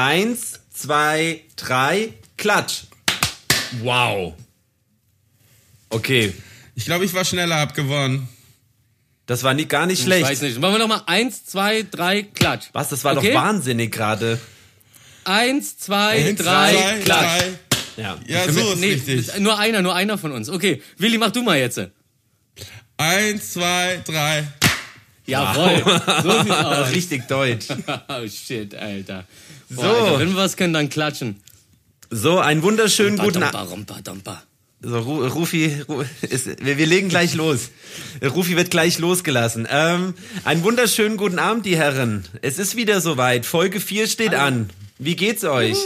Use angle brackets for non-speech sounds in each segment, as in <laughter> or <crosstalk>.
Eins, zwei, drei, klatsch. Wow. Okay, Ich glaube, ich war schneller, hab gewonnen. das war nie, gar nicht Ich schlecht. weiß nicht. Machen wir nochmal eins, zwei, drei, klatsch. Was, das war Okay? doch wahnsinnig gerade. Eins, zwei, Eins, drei, zwei, klatsch. drei. Ja. Ja, so ist Nee, richtig. nur einer, nur einer von uns. Okay, Willi, mach du mal jetzt. Eins, zwei, drei. Jawohl, so sieht's aus. <laughs> Richtig deutsch. <laughs> Oh shit, Alter. Boah, So. Alter, wenn wir was können, dann klatschen. So, einen wunderschönen guten Abend. So, Ru Rufi, Ru ist, wir, wir legen gleich los. Rufi wird gleich losgelassen. Ähm, einen wunderschönen guten Abend, die Herren. Es ist wieder soweit. Folge 4 steht an. Wie geht's euch?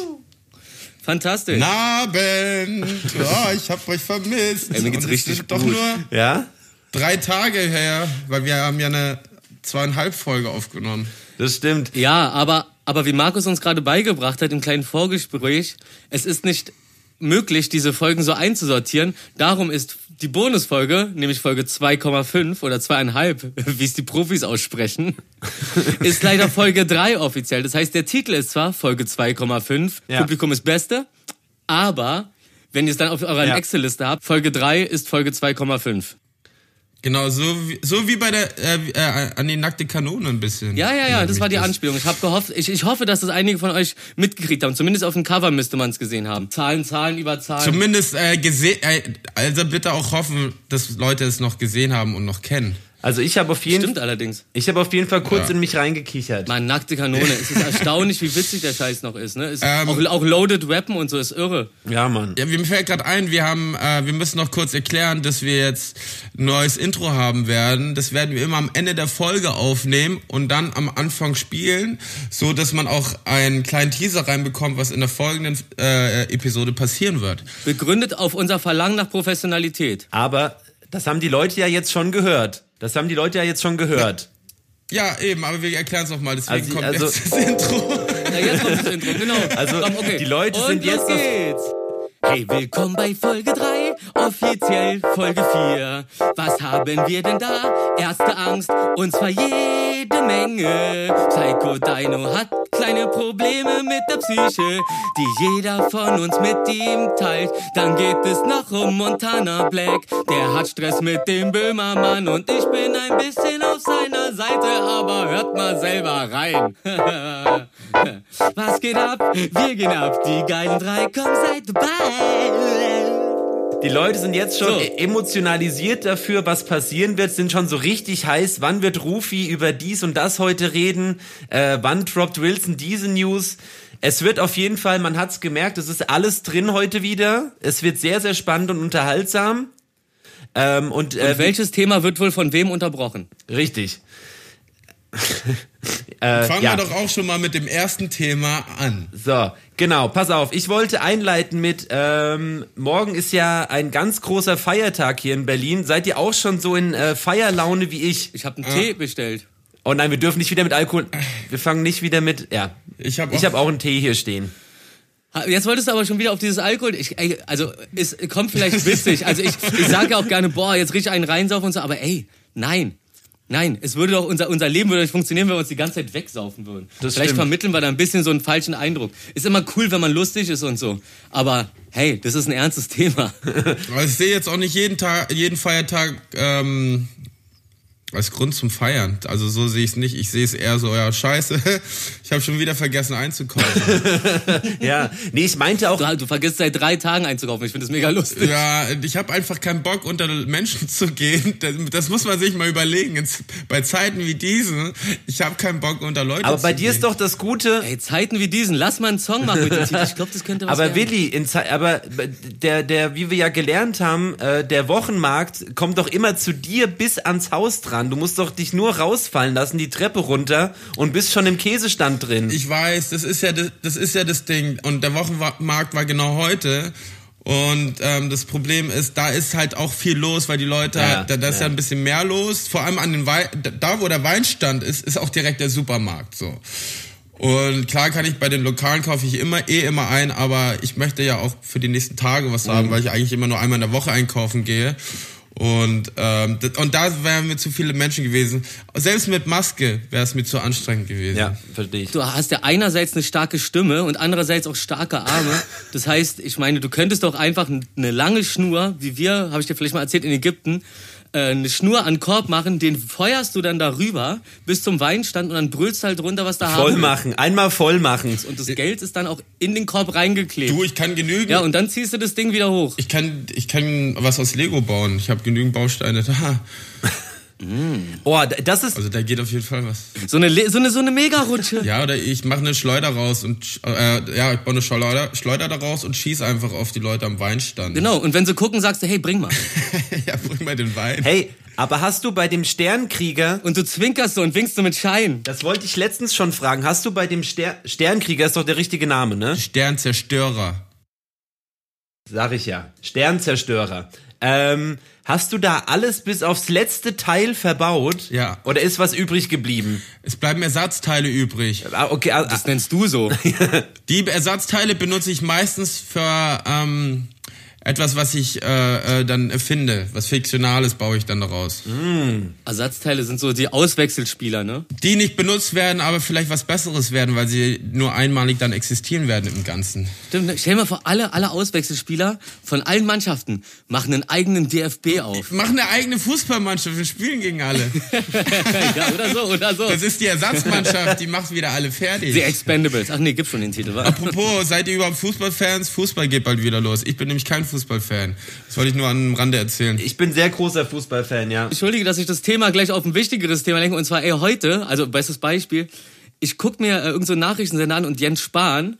Fantastisch. Guten Abend. Oh, ich hab euch vermisst. Ey, mir geht's richtig sind doch gut. nur Ja? drei Tage her, weil wir haben ja eine zweieinhalb Folge aufgenommen. Das stimmt. Ja, aber, aber wie Markus uns gerade beigebracht hat im kleinen Vorgespräch, es ist nicht möglich, diese Folgen so einzusortieren. Darum ist die Bonusfolge, nämlich Folge 2,5 oder 2,5, <laughs> wie es die Profis aussprechen, <laughs> ist leider Folge 3 offiziell. Das heißt, der Titel ist zwar Folge 2,5, Ja. Publikum ist Beste, aber wenn ihr es dann auf eurer Ja. Excel-Liste habt, Folge 3 ist Folge 2,5. Genau, so wie, so wie bei der, äh, äh, an die nackte Kanone ein bisschen. Ja, ja, ja, das war die Anspielung. Ich habe gehofft, ich, ich hoffe, dass das einige von euch mitgekriegt haben. Zumindest auf dem Cover müsste man es gesehen haben. Zahlen, Zahlen über Zahlen. Zumindest äh, gesehen, äh, also bitte auch hoffen, dass Leute es noch gesehen haben und noch kennen. Also ich habe auf jeden Stimmt allerdings. ich habe auf jeden Fall kurz Ja. in mich reingekichert. Mann, nackte Kanone. Es ist erstaunlich, wie witzig der Scheiß noch ist. Ne? Ist Ähm. auch, auch Loaded Weapon und so ist irre. Ja, Mann. Ja, mir fällt gerade ein, wir haben, äh, wir müssen noch kurz erklären, dass wir jetzt ein neues Intro haben werden. Das werden wir immer am Ende der Folge aufnehmen und dann am Anfang spielen, so dass man auch einen kleinen Teaser reinbekommt, was in der folgenden äh, Episode passieren wird. Begründet auf unser Verlangen nach Professionalität. Aber das haben die Leute ja jetzt schon gehört. Das haben die Leute ja jetzt schon gehört. Ja, eben, aber wir erklären es nochmal, deswegen Also- kommt also- jetzt das Intro. Na, jetzt kommt das Intro, genau. Also, Komm, okay. die Leute und sind los jetzt geht's. Hey, willkommen bei Folge 3, offiziell Folge 4. Was haben wir denn da? Erste Angst, und zwar jede Menge. Psycho Dino hat kleine Probleme mit der Psyche, die jeder von uns mit ihm teilt. Dann geht es noch um Montana Black, der hat Stress mit dem Böhmermann und ich bin ein bisschen auf seiner Seite, aber hört mal selber rein. <laughs> Was geht ab? Wir gehen ab, die geilen drei, komm, seid dabei. Die Leute sind jetzt schon So. e- emotionalisiert dafür, was passieren wird, sind schon so richtig heiß. Wann wird Rufi über dies und das heute reden? Äh, wann droppt Wilson diese News? Es wird auf jeden Fall, man hat's gemerkt, es ist alles drin heute wieder. Es wird sehr, sehr spannend und unterhaltsam. Ähm, und, äh, Und welches Thema wird wohl von wem unterbrochen? richtig. Äh, Fangen ja. wir doch auch schon mal mit dem ersten Thema an. So, genau, pass auf. Ich wollte einleiten mit, ähm, morgen ist ja ein ganz großer Feiertag hier in Berlin. Seid ihr auch schon so in äh, Feierlaune wie ich? Ich habe einen Tee bestellt. Oh nein, wir dürfen nicht wieder mit Alkohol. Wir fangen nicht wieder mit. Ja. Ich habe Ich habe auch einen Tee hier stehen. Jetzt wolltest du aber schon wieder auf dieses Alkohol. Ich, ey, also es kommt vielleicht witzig. Also ich, ich sage ja auch gerne, boah, jetzt richtig einen reinsaufen und so. Aber ey, nein. Nein, es würde doch, unser, unser Leben würde nicht funktionieren, wenn wir uns die ganze Zeit wegsaufen würden. Das Vielleicht stimmt. vermitteln wir da ein bisschen so einen falschen Eindruck. Ist immer cool, wenn man lustig ist und so. Aber hey, das ist ein ernstes <laughs> Thema. Ich sehe jetzt auch nicht jeden Tag, jeden Feiertag ähm, als Grund zum Feiern. Also so sehe ich es nicht. Ich sehe es eher so, ja, scheiße, <laughs> ich habe schon wieder vergessen einzukaufen. <laughs> Ja. Nee, ich meinte auch. Du, du vergisst seit drei Tagen einzukaufen. Ich finde das mega lustig. ja, ich habe einfach keinen Bock, unter Menschen zu gehen. Das, das muss man sich mal überlegen. Jetzt, bei Zeiten wie diesen, ich habe keinen Bock, unter Leute Aber zu bei dir gehen. ist doch das Gute. Ey, Zeiten wie diesen, lass mal einen Song machen mit dem Titel. Ich glaube, das könnte was Aber werden. Willi, in Ze aber der, der, wie wir ja gelernt haben, äh, der Wochenmarkt kommt doch immer zu dir bis ans Haus dran. Du musst doch dich nur rausfallen lassen, die Treppe runter und bist schon im Käsestand drin. Ich weiß, das ist ja das, das ist ja das Ding. Und der Wochenmarkt war genau heute. Und ähm, das Problem ist, da ist halt auch viel los, weil die Leute, Ja, da, da ist ja. ja. ein bisschen mehr los. Vor allem an den Wein, da wo der Weinstand ist, ist auch direkt der Supermarkt so. Und klar kann ich bei den Lokalen kaufe ich immer eh immer ein, aber ich möchte ja auch für die nächsten Tage was haben, weil ich eigentlich immer nur einmal in der Woche einkaufen gehe. Und, ähm, das- und da wären mir zu viele Menschen gewesen. Selbst mit Maske wäre es mir zu anstrengend gewesen. Ja, verstehe ich. Du hast ja einerseits eine starke Stimme und andererseits auch starke Arme. Das heißt, ich meine, du könntest doch einfach eine lange Schnur, wie wir, habe ich dir vielleicht mal erzählt, in Ägypten, eine Schnur an Korb machen, den feuerst du dann darüber bis zum Weinstand und dann brüllst du halt runter, was da Voll haben. machen, einmal voll machen. Und das Geld ist dann auch in den Korb reingeklebt. Du, ich kann genügen. ja, und dann ziehst du das Ding wieder hoch. Ich kann, ich kann was aus Lego bauen. Ich habe genügend Bausteine <laughs> da. Oh, d- das ist Also da geht auf jeden Fall was. So eine, Le- so eine, so eine Mega-Rutsche. Ja, oder ich mache eine Schleuder raus und äh, ja, ich baue eine Schleuder, Schleuder daraus und schieß einfach auf die Leute am Weinstand. Genau, und wenn sie gucken, sagst du, hey, bring mal. <laughs> ja, bring mal den Wein. Hey, aber hast du bei dem Sternkrieger, Und du zwinkerst so und winkst so mit Schein. das wollte ich letztens schon fragen, hast du bei dem Ster Sternkrieger, ist doch der richtige Name, ne? Sternzerstörer. Sag ich ja. Sternzerstörer. Ähm, hast du da alles bis aufs letzte Teil verbaut? Ja. Oder ist was übrig geblieben? Es bleiben Ersatzteile übrig. Ah, okay, ah, Das nennst du so. <laughs> Die Ersatzteile benutze ich meistens für ähm, etwas, was ich äh, äh, dann erfinde. Was Fiktionales baue ich dann daraus. Ersatzteile sind so die Auswechselspieler, ne? Die nicht benutzt werden, aber vielleicht was Besseres werden, weil sie nur einmalig dann existieren werden im Ganzen. Stimmt, ne? stell mal vor, alle, alle Auswechselspieler von allen Mannschaften machen einen eigenen DFB auf. Mach eine eigene Fußballmannschaft, wir spielen gegen alle. <laughs> ja, oder so, oder so. Das ist die Ersatzmannschaft, die macht wieder alle fertig. The Expendables. Ach nee, gibt's schon den Titel, wa? Apropos, seid ihr überhaupt Fußballfans? Fußball geht bald wieder los. Ich bin nämlich kein Fußballfan. Das wollte ich nur am Rande erzählen. ich bin sehr großer Fußballfan, ja. Entschuldige, dass ich das Thema gleich auf ein wichtigeres Thema lenke. Und zwar, ey, heute, also bestes Beispiel, ich guck mir äh, irgendeinen so Nachrichtensender an und Jens Spahn,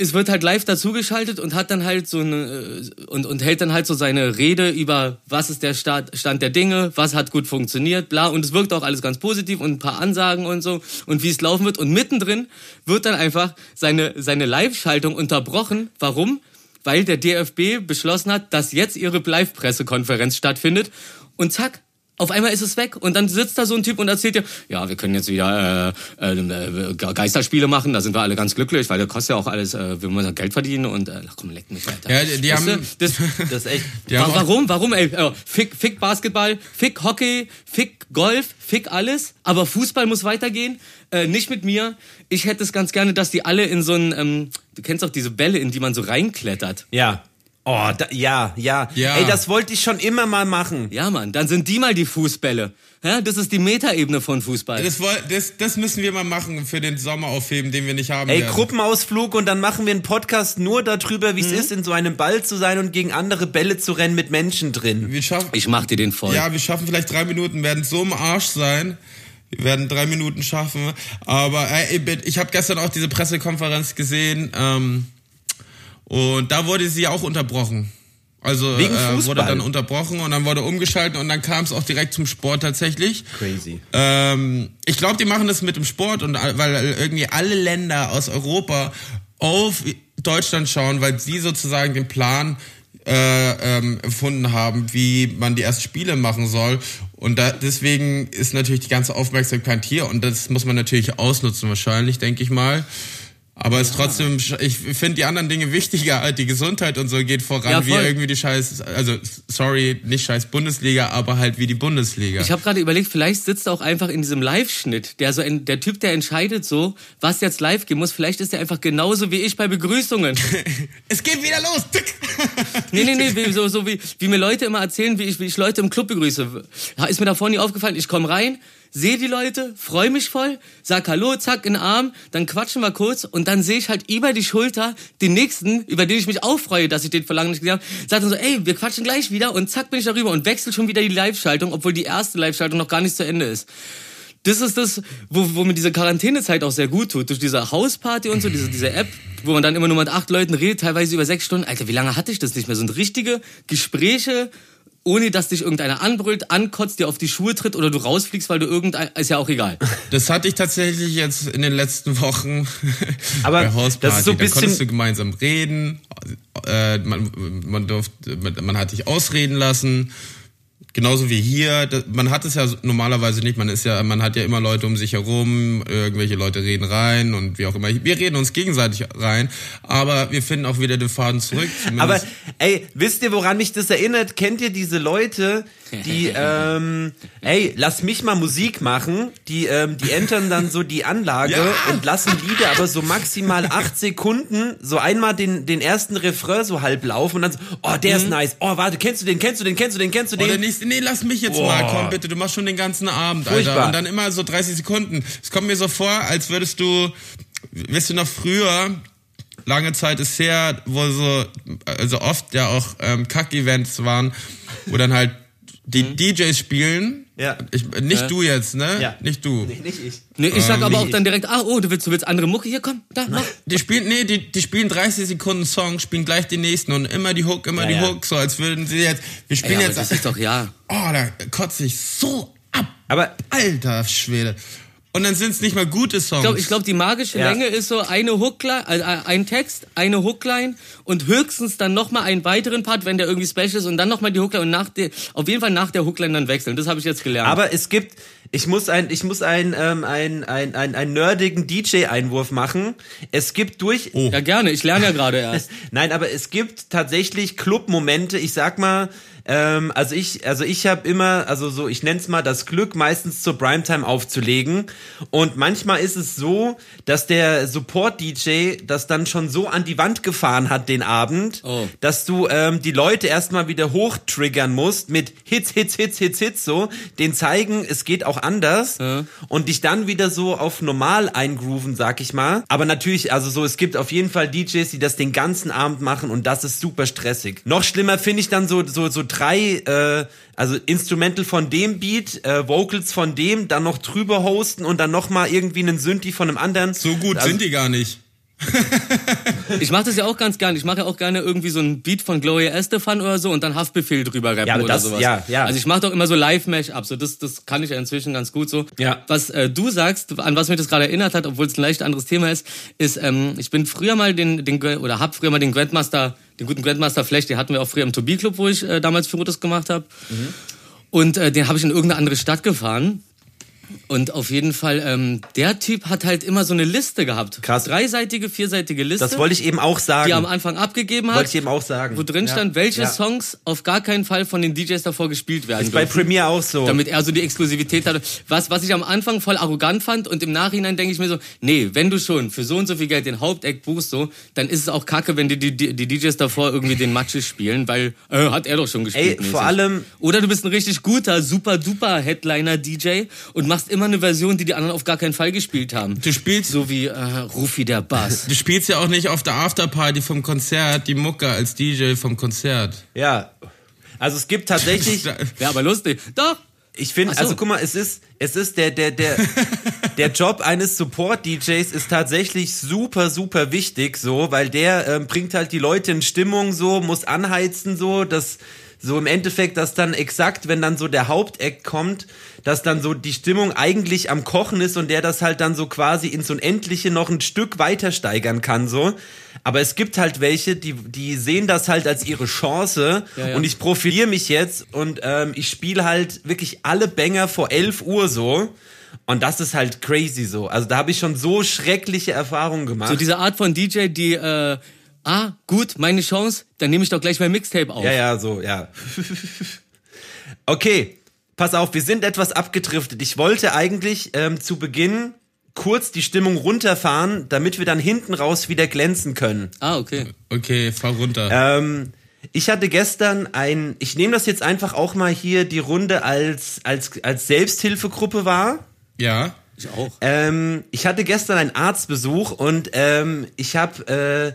es wird halt live dazugeschaltet und hat dann halt so eine äh, und, und hält dann halt so seine Rede über was ist der Start, Stand der Dinge, was hat gut funktioniert, bla und es wirkt auch alles ganz positiv und ein paar Ansagen und so und wie es laufen wird und mittendrin wird dann einfach seine seine Live-Schaltung unterbrochen. Warum? Weil der DFB beschlossen hat, dass jetzt ihre Live-Pressekonferenz stattfindet. Und zack, auf einmal ist es weg und dann sitzt da so ein Typ und erzählt dir, ja, wir können jetzt wieder äh, äh, Ge- Geisterspiele machen, da sind wir alle ganz glücklich, weil das kostet ja auch alles, äh, wir müssen Geld verdienen und äh, ach komm, leck mich weiter. Ja, die- die Weißt du, haben- das, Das ist echt. <laughs> Wa- warum? Warum, ey? Äh, Fick, fick Basketball, fick Hockey, fick Golf, fick alles. Aber Fußball muss weitergehen. Äh, nicht mit mir. Ich hätte es ganz gerne, dass die alle in so ein, ähm, du kennst auch diese Bälle, in die man so reinklettert. Ja. Oh, da, ja, ja, Ja. Ey, das wollte ich schon immer mal machen. Ja, Mann, dann sind die mal die Fußbälle. Ja, das ist die Metaebene von Fußball. Das, das, das müssen wir mal machen für den Sommer aufheben, den wir nicht haben Ey, werden. Gruppenausflug und dann machen wir einen Podcast nur darüber, wie es Mhm. ist, in so einem Ball zu sein und gegen andere Bälle zu rennen mit Menschen drin. Wir schaffen, ich mach dir den voll. ja, wir schaffen vielleicht drei Minuten, werden so im Arsch sein. Wir werden drei Minuten schaffen. Aber ey, ich habe gestern auch diese Pressekonferenz gesehen ähm, und da wurde sie auch unterbrochen. Also Wegen äh, wurde dann unterbrochen und dann wurde umgeschaltet und dann kam es auch direkt zum Sport tatsächlich. Crazy. Ähm, ich glaube, die machen das mit dem Sport und weil irgendwie alle Länder aus Europa auf Deutschland schauen, weil sie sozusagen den Plan äh, ähm, erfunden haben, wie man die ersten Spiele machen soll. Und da, deswegen ist natürlich die ganze Aufmerksamkeit hier und das muss man natürlich ausnutzen wahrscheinlich, denke ich mal. Aber es ist trotzdem, ich finde die anderen Dinge wichtiger, halt die Gesundheit und so geht voran, Ja, wie irgendwie die scheiß, also sorry, nicht scheiß Bundesliga, aber halt wie die Bundesliga. Ich habe gerade überlegt, vielleicht sitzt er auch einfach in diesem Live-Schnitt. Der so ein, der Typ, der entscheidet so, was jetzt live gehen muss. Vielleicht ist er einfach genauso wie ich bei Begrüßungen. <laughs> es geht wieder los! <laughs> Nee, nee, nee, wie, so, so wie, wie mir Leute immer erzählen, wie ich, wie ich Leute im Club begrüße. Ja, Ist mir davor nie aufgefallen. Ich komme rein, sehe die Leute, freue mich voll, sag Hallo, zack, in den Arm, dann quatschen wir kurz und dann sehe ich halt über die Schulter den nächsten, über den ich mich auch freue, dass ich den vor nicht gesehen habe, sagt dann so, ey, wir quatschen gleich wieder und zack bin ich darüber und wechsel schon wieder die Live-Schaltung, obwohl die erste Live-Schaltung noch gar nicht zu Ende ist. Das ist das, wo, wo mir diese Quarantänezeit auch sehr gut tut. Durch diese Hausparty und so, diese, diese App, wo man dann immer nur mit acht Leuten redet, teilweise über sechs Stunden. Alter, wie lange hatte ich das nicht mehr? So richtige Gespräche, ohne dass dich irgendeiner anbrüllt, ankotzt, dir auf die Schuhe tritt oder du rausfliegst, weil du irgendein, ist ja auch egal. Das hatte ich tatsächlich jetzt in den letzten Wochen <laughs> Aber bei Hausparty. das ist so ein da bisschen- konntest du gemeinsam reden, äh, man, man, durfte, man, man hat dich ausreden lassen. Genauso wie hier. Man hat es ja normalerweise nicht. Man ist ja, man hat ja immer Leute um sich herum. Irgendwelche Leute reden rein und wie auch immer. Wir reden uns gegenseitig rein, aber wir finden auch wieder den Faden zurück. <laughs> Aber ey, wisst ihr, woran mich das erinnert? Kennt ihr diese Leute, die, <laughs> ähm, ey, lass mich mal Musik machen. Die, ähm, die entern dann so die Anlage <laughs> Ja. und lassen Lieder aber so maximal acht Sekunden, so einmal den, den ersten Refrain so halb laufen und dann so, oh, der ist nice. Oh, warte, kennst du den, kennst du den, kennst du den, kennst du den? Oder nächste, nee, lass mich jetzt mal, komm bitte, du machst schon den ganzen Abend, Furchtbar. Alter. Und dann immer so 30 Sekunden. Es kommt mir so vor, als würdest du, weißt du noch früher, lange Zeit ist her, wo so, also oft ja auch ähm, Kack-Events waren, wo dann halt die DJs spielen. Ja. Ich, nicht du jetzt, ne? Ja. Nicht du. Nee, nicht ich. Nee, ich sag aber auch ich. dann direkt, ah, oh, du willst, du willst andere Mucke? Hier, komm, da, mach. Die spielen, nee, die, die spielen 30 Sekunden Song, spielen gleich den nächsten und immer die Hook, immer Ja, die ja. Hook, so als würden sie jetzt, wir spielen aber jetzt, das ist doch, ja. oh, da kotze ich so ab. Aber Alter Schwede. Und dann sind es nicht mal gute Songs. Ich glaube, ich glaub, die magische Ja. Länge ist so eine Hookline, also ein Text, eine Hookline und höchstens dann nochmal einen weiteren Part, wenn der irgendwie special ist und dann nochmal die Hookline und nach der, auf jeden Fall nach der Hookline dann wechseln. Das habe ich jetzt gelernt. Aber es gibt, ich muss ein, ich muss ein, ähm, ein, ein, ein, ein nerdigen DJ-Einwurf machen. Es gibt durch, Oh. ja, gerne, ich lerne ja gerade erst. <laughs> nein, aber es gibt tatsächlich Club-Momente. Ich sag mal, ähm, also ich, also ich habe immer, also so, ich nenn's mal das Glück, meistens zur Primetime aufzulegen. Und manchmal ist es so, dass der Support-DJ das dann schon so an die Wand gefahren hat den Abend, Oh. dass du ähm, die Leute erstmal wieder hochtriggern musst mit Hits, Hits, Hits, Hits, Hits, so, den zeigen, es geht auch anders und dich dann wieder so auf normal eingrooven, sag ich mal. Aber natürlich, also so, es gibt auf jeden Fall DJs, die das den ganzen Abend machen und das ist super stressig. Noch schlimmer finde ich dann so, so, so drei, äh, also Instrumental von dem Beat, äh, Vocals von dem, dann noch drüber hosten und dann nochmal irgendwie einen Synthi von einem anderen. so gut also, sind die gar nicht. <laughs> Ich mache das ja auch ganz gerne. Ich mache ja auch gerne irgendwie so ein Beat von Gloria Estefan oder so und dann Haftbefehl drüber rappen Ja, oder das- sowas. ja, ja. Also ich mache doch immer so Live-Mash-Ups. So das, das kann ich ja inzwischen ganz gut so. Ja. Was äh, du sagst, an was mich das gerade erinnert hat, obwohl es ein leicht anderes Thema ist, ist, ähm, ich bin früher mal den, den oder hab früher mal den Grandmaster, den guten Grandmaster Flash, den hatten wir auch früher im Tobi Club, wo ich äh, damals Fotos gemacht habe. Mhm. Und äh, den habe ich in irgendeine andere Stadt gefahren. Und auf jeden Fall, ähm, der Typ hat halt immer so eine Liste gehabt. Krass. Dreiseitige, vierseitige Liste. Das wollte ich eben auch sagen. die er am Anfang abgegeben hat. Wollte ich eben auch sagen. Wo drin Ja. stand, welche Ja. Songs auf gar keinen Fall von den DJs davor gespielt werden Ist bei dürfen. Premiere auch so. Damit er so die Exklusivität hatte. Was, was ich am Anfang voll arrogant fand und im Nachhinein denke ich mir so, nee, wenn du schon für so und so viel Geld den Haupteck buchst, so, dann ist es auch kacke, wenn die, die, die, die DJs davor irgendwie den Matsche spielen, weil äh, hat er doch schon gespielt. Ey, vor allem- Oder du bist ein richtig guter, super duper Headliner-DJ und machst immer eine Version, die die anderen auf gar keinen Fall gespielt haben. Du spielst, So wie äh, Rufi der Bass. du spielst ja auch nicht auf der Afterparty vom Konzert die Mucke als DJ vom Konzert. Ja. Also es gibt tatsächlich, <laughs> Wäre aber lustig. Doch. ich finde, so. also guck mal, es ist, es ist der, der, der, <laughs> der Job eines Support-DJs ist tatsächlich super, super wichtig, so, weil der ähm, bringt halt die Leute in Stimmung, so, muss anheizen, so, dass so im Endeffekt, dass dann exakt, wenn dann so der Haupteck kommt, dass dann so die Stimmung eigentlich am Kochen ist und der das halt dann so quasi ins Unendliche noch ein Stück weiter steigern kann, so. Aber es gibt halt welche, die, die sehen das halt als ihre Chance Ja, ja. und ich profiliere mich jetzt und ähm, ich spiele halt wirklich alle Banger vor 11 Uhr so. Und das ist halt crazy so. Also da habe ich schon so schreckliche Erfahrungen gemacht. So diese Art von DJ, die, äh, ah, gut, meine Chance, dann nehme ich doch gleich mein Mixtape auf. ja, ja, so, ja. <laughs> okay, pass auf, wir sind etwas abgedriftet. Ich wollte eigentlich ähm, zu Beginn kurz die Stimmung runterfahren, damit wir dann hinten raus wieder glänzen können. Ah, okay. Okay, fahr runter. Ähm, ich hatte gestern ein, ich nehme das jetzt einfach auch mal hier die Runde als, als, als Selbsthilfegruppe wahr. ja. Ich auch. Ähm, ich hatte gestern einen Arztbesuch und ähm, ich habe äh,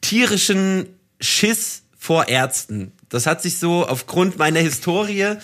tierischen Schiss vor Ärzten. Das hat sich so aufgrund meiner Historie,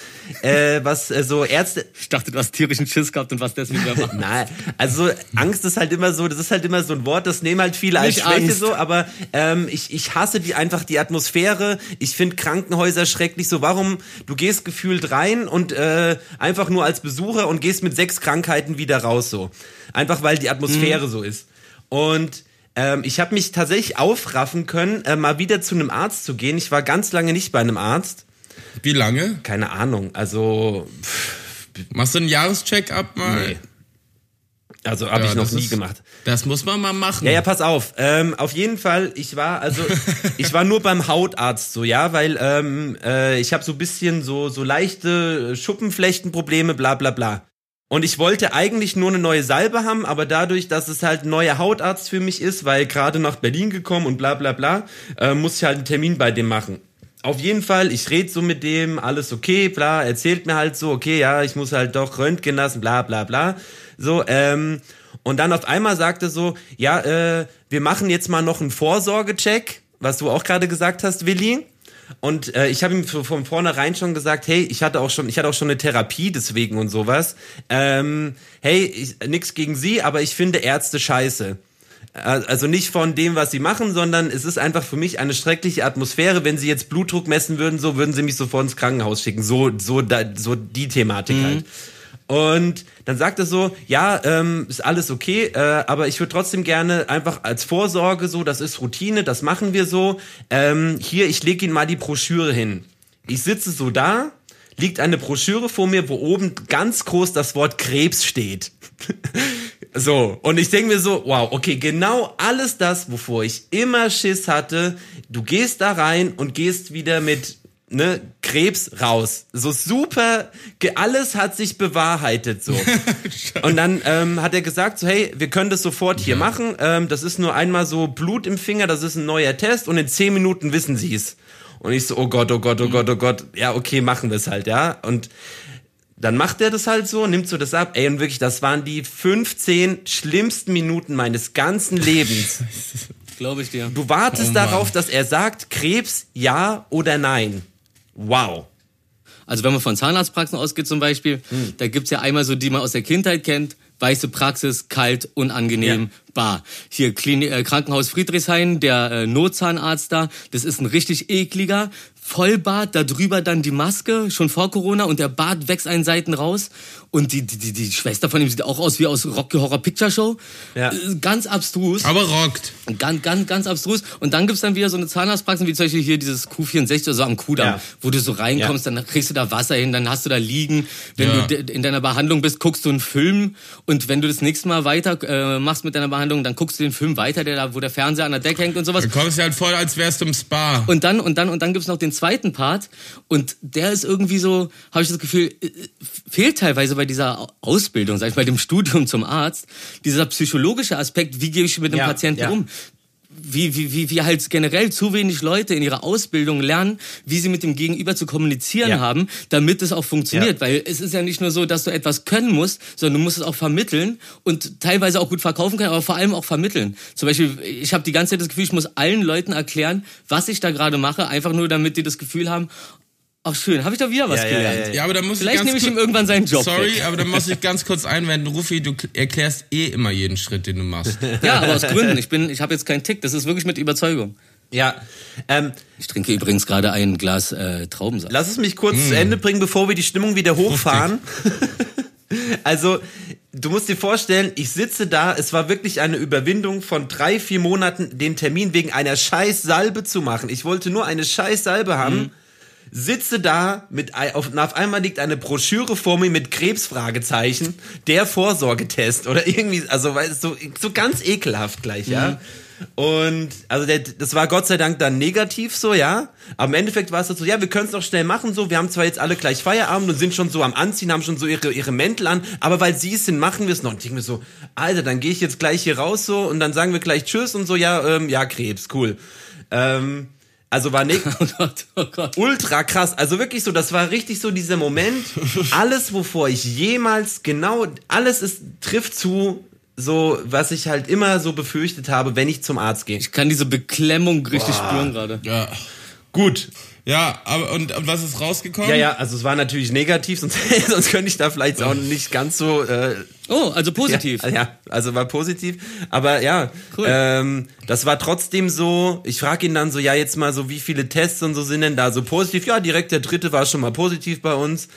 äh, was äh, so Ärzte, Ich dachte, du hast tierischen Schiss gehabt und was mir macht. <laughs> Nein, also Angst ist halt immer so, das ist halt immer so ein Wort, das nehmen halt viele als Nicht Schwäche Angst. so, aber ähm, ich, ich hasse die einfach die Atmosphäre. Ich finde Krankenhäuser schrecklich so. Warum du gehst gefühlt rein und äh, einfach nur als Besucher und gehst mit sechs Krankheiten wieder raus so, einfach weil die Atmosphäre so ist. Und ähm, ich habe mich tatsächlich aufraffen können, äh, mal wieder zu einem Arzt zu gehen. Ich war ganz lange nicht bei einem Arzt. Wie lange? Keine Ahnung. Also. Pff, Machst du einen Jahrescheck-up mal? nee. Also habe Ja, ich noch nie ist- gemacht. Das muss man mal machen. Ja, ja, pass auf. Ähm, auf jeden Fall, ich war also, <laughs> ich war nur beim Hautarzt so, ja, weil ähm, äh, ich habe so ein bisschen so so leichte Schuppenflechtenprobleme, bla bla bla. Und ich wollte eigentlich nur eine neue Salbe haben, aber dadurch, dass es halt ein neuer Hautarzt für mich ist, weil gerade nach Berlin gekommen und bla bla bla, äh, muss ich halt einen Termin bei dem machen. Auf jeden Fall, ich rede so mit dem, alles okay, bla, erzählt mir halt so, okay, ja, ich muss halt doch röntgen lassen, bla bla bla. So, ähm, und dann auf einmal sagte so, ja, äh, wir machen jetzt mal noch einen Vorsorgecheck, was du auch gerade gesagt hast, Willi. Und äh, ich habe ihm von vornherein schon gesagt, hey, ich hatte auch schon, ich hatte auch schon eine Therapie deswegen und sowas. Ähm, hey, ich, nix gegen Sie, aber ich finde Ärzte scheiße. Äh, Also nicht von dem, was sie machen, sondern es ist einfach für mich eine schreckliche Atmosphäre. Wenn sie jetzt Blutdruck messen würden, so würden sie mich sofort ins Krankenhaus schicken. So, so, da, so die Thematik halt. Und dann sagt er so, ja, ähm, ist alles okay, äh, aber ich würde trotzdem gerne einfach als Vorsorge so, das ist Routine, das machen wir so. Ähm, hier, ich lege Ihnen mal die Broschüre hin. Ich sitze so da, liegt eine Broschüre vor mir, wo oben ganz groß das Wort Krebs steht. <laughs> So, und ich denke mir so, wow, okay, genau alles das, wovor ich immer Schiss hatte, du gehst da rein und gehst wieder mit ne, Krebs raus. So super, alles hat sich bewahrheitet so. <laughs> und dann ähm, hat er gesagt, so hey, wir können das sofort hier machen, ähm, das ist nur einmal so Blut im Finger, das ist ein neuer Test und in zehn Minuten wissen sie es. Und ich so, oh Gott, oh Gott, oh Gott, oh Gott, ja, okay, machen wir es halt, ja. Und dann macht er das halt so, nimmt so das ab. Ey, und wirklich, das waren die 15 schlimmsten Minuten meines ganzen Lebens. <laughs> Glaube ich dir. Du wartest Oh darauf, dass er sagt, Krebs, ja oder nein. Wow. Also wenn man von Zahnarztpraxen ausgeht zum Beispiel, Hm. da gibt's ja einmal so, die man aus der Kindheit kennt, weiße Praxis, kalt, unangenehm, Ja. bar. Hier Klinik, äh, Krankenhaus Friedrichshain, der äh, Notzahnarzt da, das ist ein richtig ekliger, Vollbart, da drüber dann die Maske, schon vor Corona und der Bart wächst einen Seiten raus und die, die, die, Schwester von ihm sieht auch aus wie aus Rocky Horror Picture Show. Ja. Äh, Ganz abstrus. Aber rockt. Ganz, ganz, ganz abstrus. Und dann gibt's dann wieder so eine Zahnarztpraxis, wie zum Beispiel hier dieses Q64 oder so am Kudamm, Ja. wo du so reinkommst, dann kriegst du da Wasser hin, dann hast du da liegen. Wenn Ja. du in deiner Behandlung bist, guckst du einen Film und wenn du das nächste Mal weiter äh, machst mit deiner Behandlung, dann guckst du den Film weiter, der da, wo der Fernseher an der Decke hängt und sowas. Du kommst ja halt voll, als wärst du im Spa. Und dann und dann und dann gibt's noch den zweiten Part und der ist irgendwie so, habe ich das Gefühl, äh, fehlt teilweise bei dieser Ausbildung, sag ich bei dem Studium zum Arzt, dieser psychologische Aspekt, wie gehe ich mit dem Ja, Patienten ja. um? Wie, wie, wie, wie halt generell zu wenig Leute in ihrer Ausbildung lernen, wie sie mit dem Gegenüber zu kommunizieren Ja. haben, damit es auch funktioniert. Ja. Weil es ist ja nicht nur so, dass du etwas können musst, sondern du musst es auch vermitteln und teilweise auch gut verkaufen können, aber vor allem auch vermitteln. Zum Beispiel, ich habe die ganze Zeit das Gefühl, ich muss allen Leuten erklären, was ich da gerade mache, einfach nur damit die das Gefühl haben, ach schön, habe ich da wieder was Ja, gelernt. ja, ja. Ja, aber da muss Vielleicht ich ganz nehme ich kurz- ihm irgendwann seinen Job Sorry, weg. aber da muss ich ganz kurz einwenden. Rufi, du kl- erklärst eh immer jeden Schritt, den du machst. <laughs> Ja, aber aus Gründen. Ich bin, ich habe jetzt keinen Tick. Das ist wirklich mit Überzeugung. Ja. Ähm, Ich trinke übrigens gerade ein Glas äh, Traubensaft. lass es mich kurz zu Ende bringen, bevor wir die Stimmung wieder hochfahren. <laughs> also, du musst dir vorstellen, ich sitze da, es war wirklich eine Überwindung von drei, vier Monaten, den Termin wegen einer scheiß Salbe zu machen. Ich wollte nur eine scheiß Salbe haben. Sitze da, mit, auf, und auf einmal liegt eine Broschüre vor mir mit Krebsfragezeichen, der Vorsorgetest oder irgendwie, also weil es so, so ganz ekelhaft gleich, ja. Und also der, das war Gott sei Dank dann negativ so, ja. Aber im Endeffekt war es so, ja, wir können es doch schnell machen, so. Wir haben zwar jetzt alle gleich Feierabend und sind schon so am Anziehen, haben schon so ihre, ihre Mäntel an, aber weil sie es sind, machen wir es noch. Und ich denke mir so, Alter, dann gehe ich jetzt gleich hier raus so und dann sagen wir gleich Tschüss und so, ja, ähm, ja, Krebs, cool. Ähm, also war ne <laughs> Oh Gott, oh Gott. ultra krass. Also wirklich so, das war richtig so dieser Moment. Alles, wovor ich jemals genau, alles ist, trifft zu, so, was ich halt immer so befürchtet habe, wenn ich zum Arzt gehe. Ich kann diese Beklemmung richtig spüren gerade. Ja. Gut. Ja, aber und, und was ist rausgekommen? Ja, ja, also es war natürlich negativ, <laughs> sonst, sonst könnte ich da vielleicht auch nicht ganz so äh, Oh, also positiv. Ja, ja, also war positiv. Aber ja, Cool. ähm, das war trotzdem so, ich frage ihn dann so, ja, jetzt mal so, wie viele Tests und so sind denn da so positiv? Ja, direkt der dritte war schon mal positiv bei uns.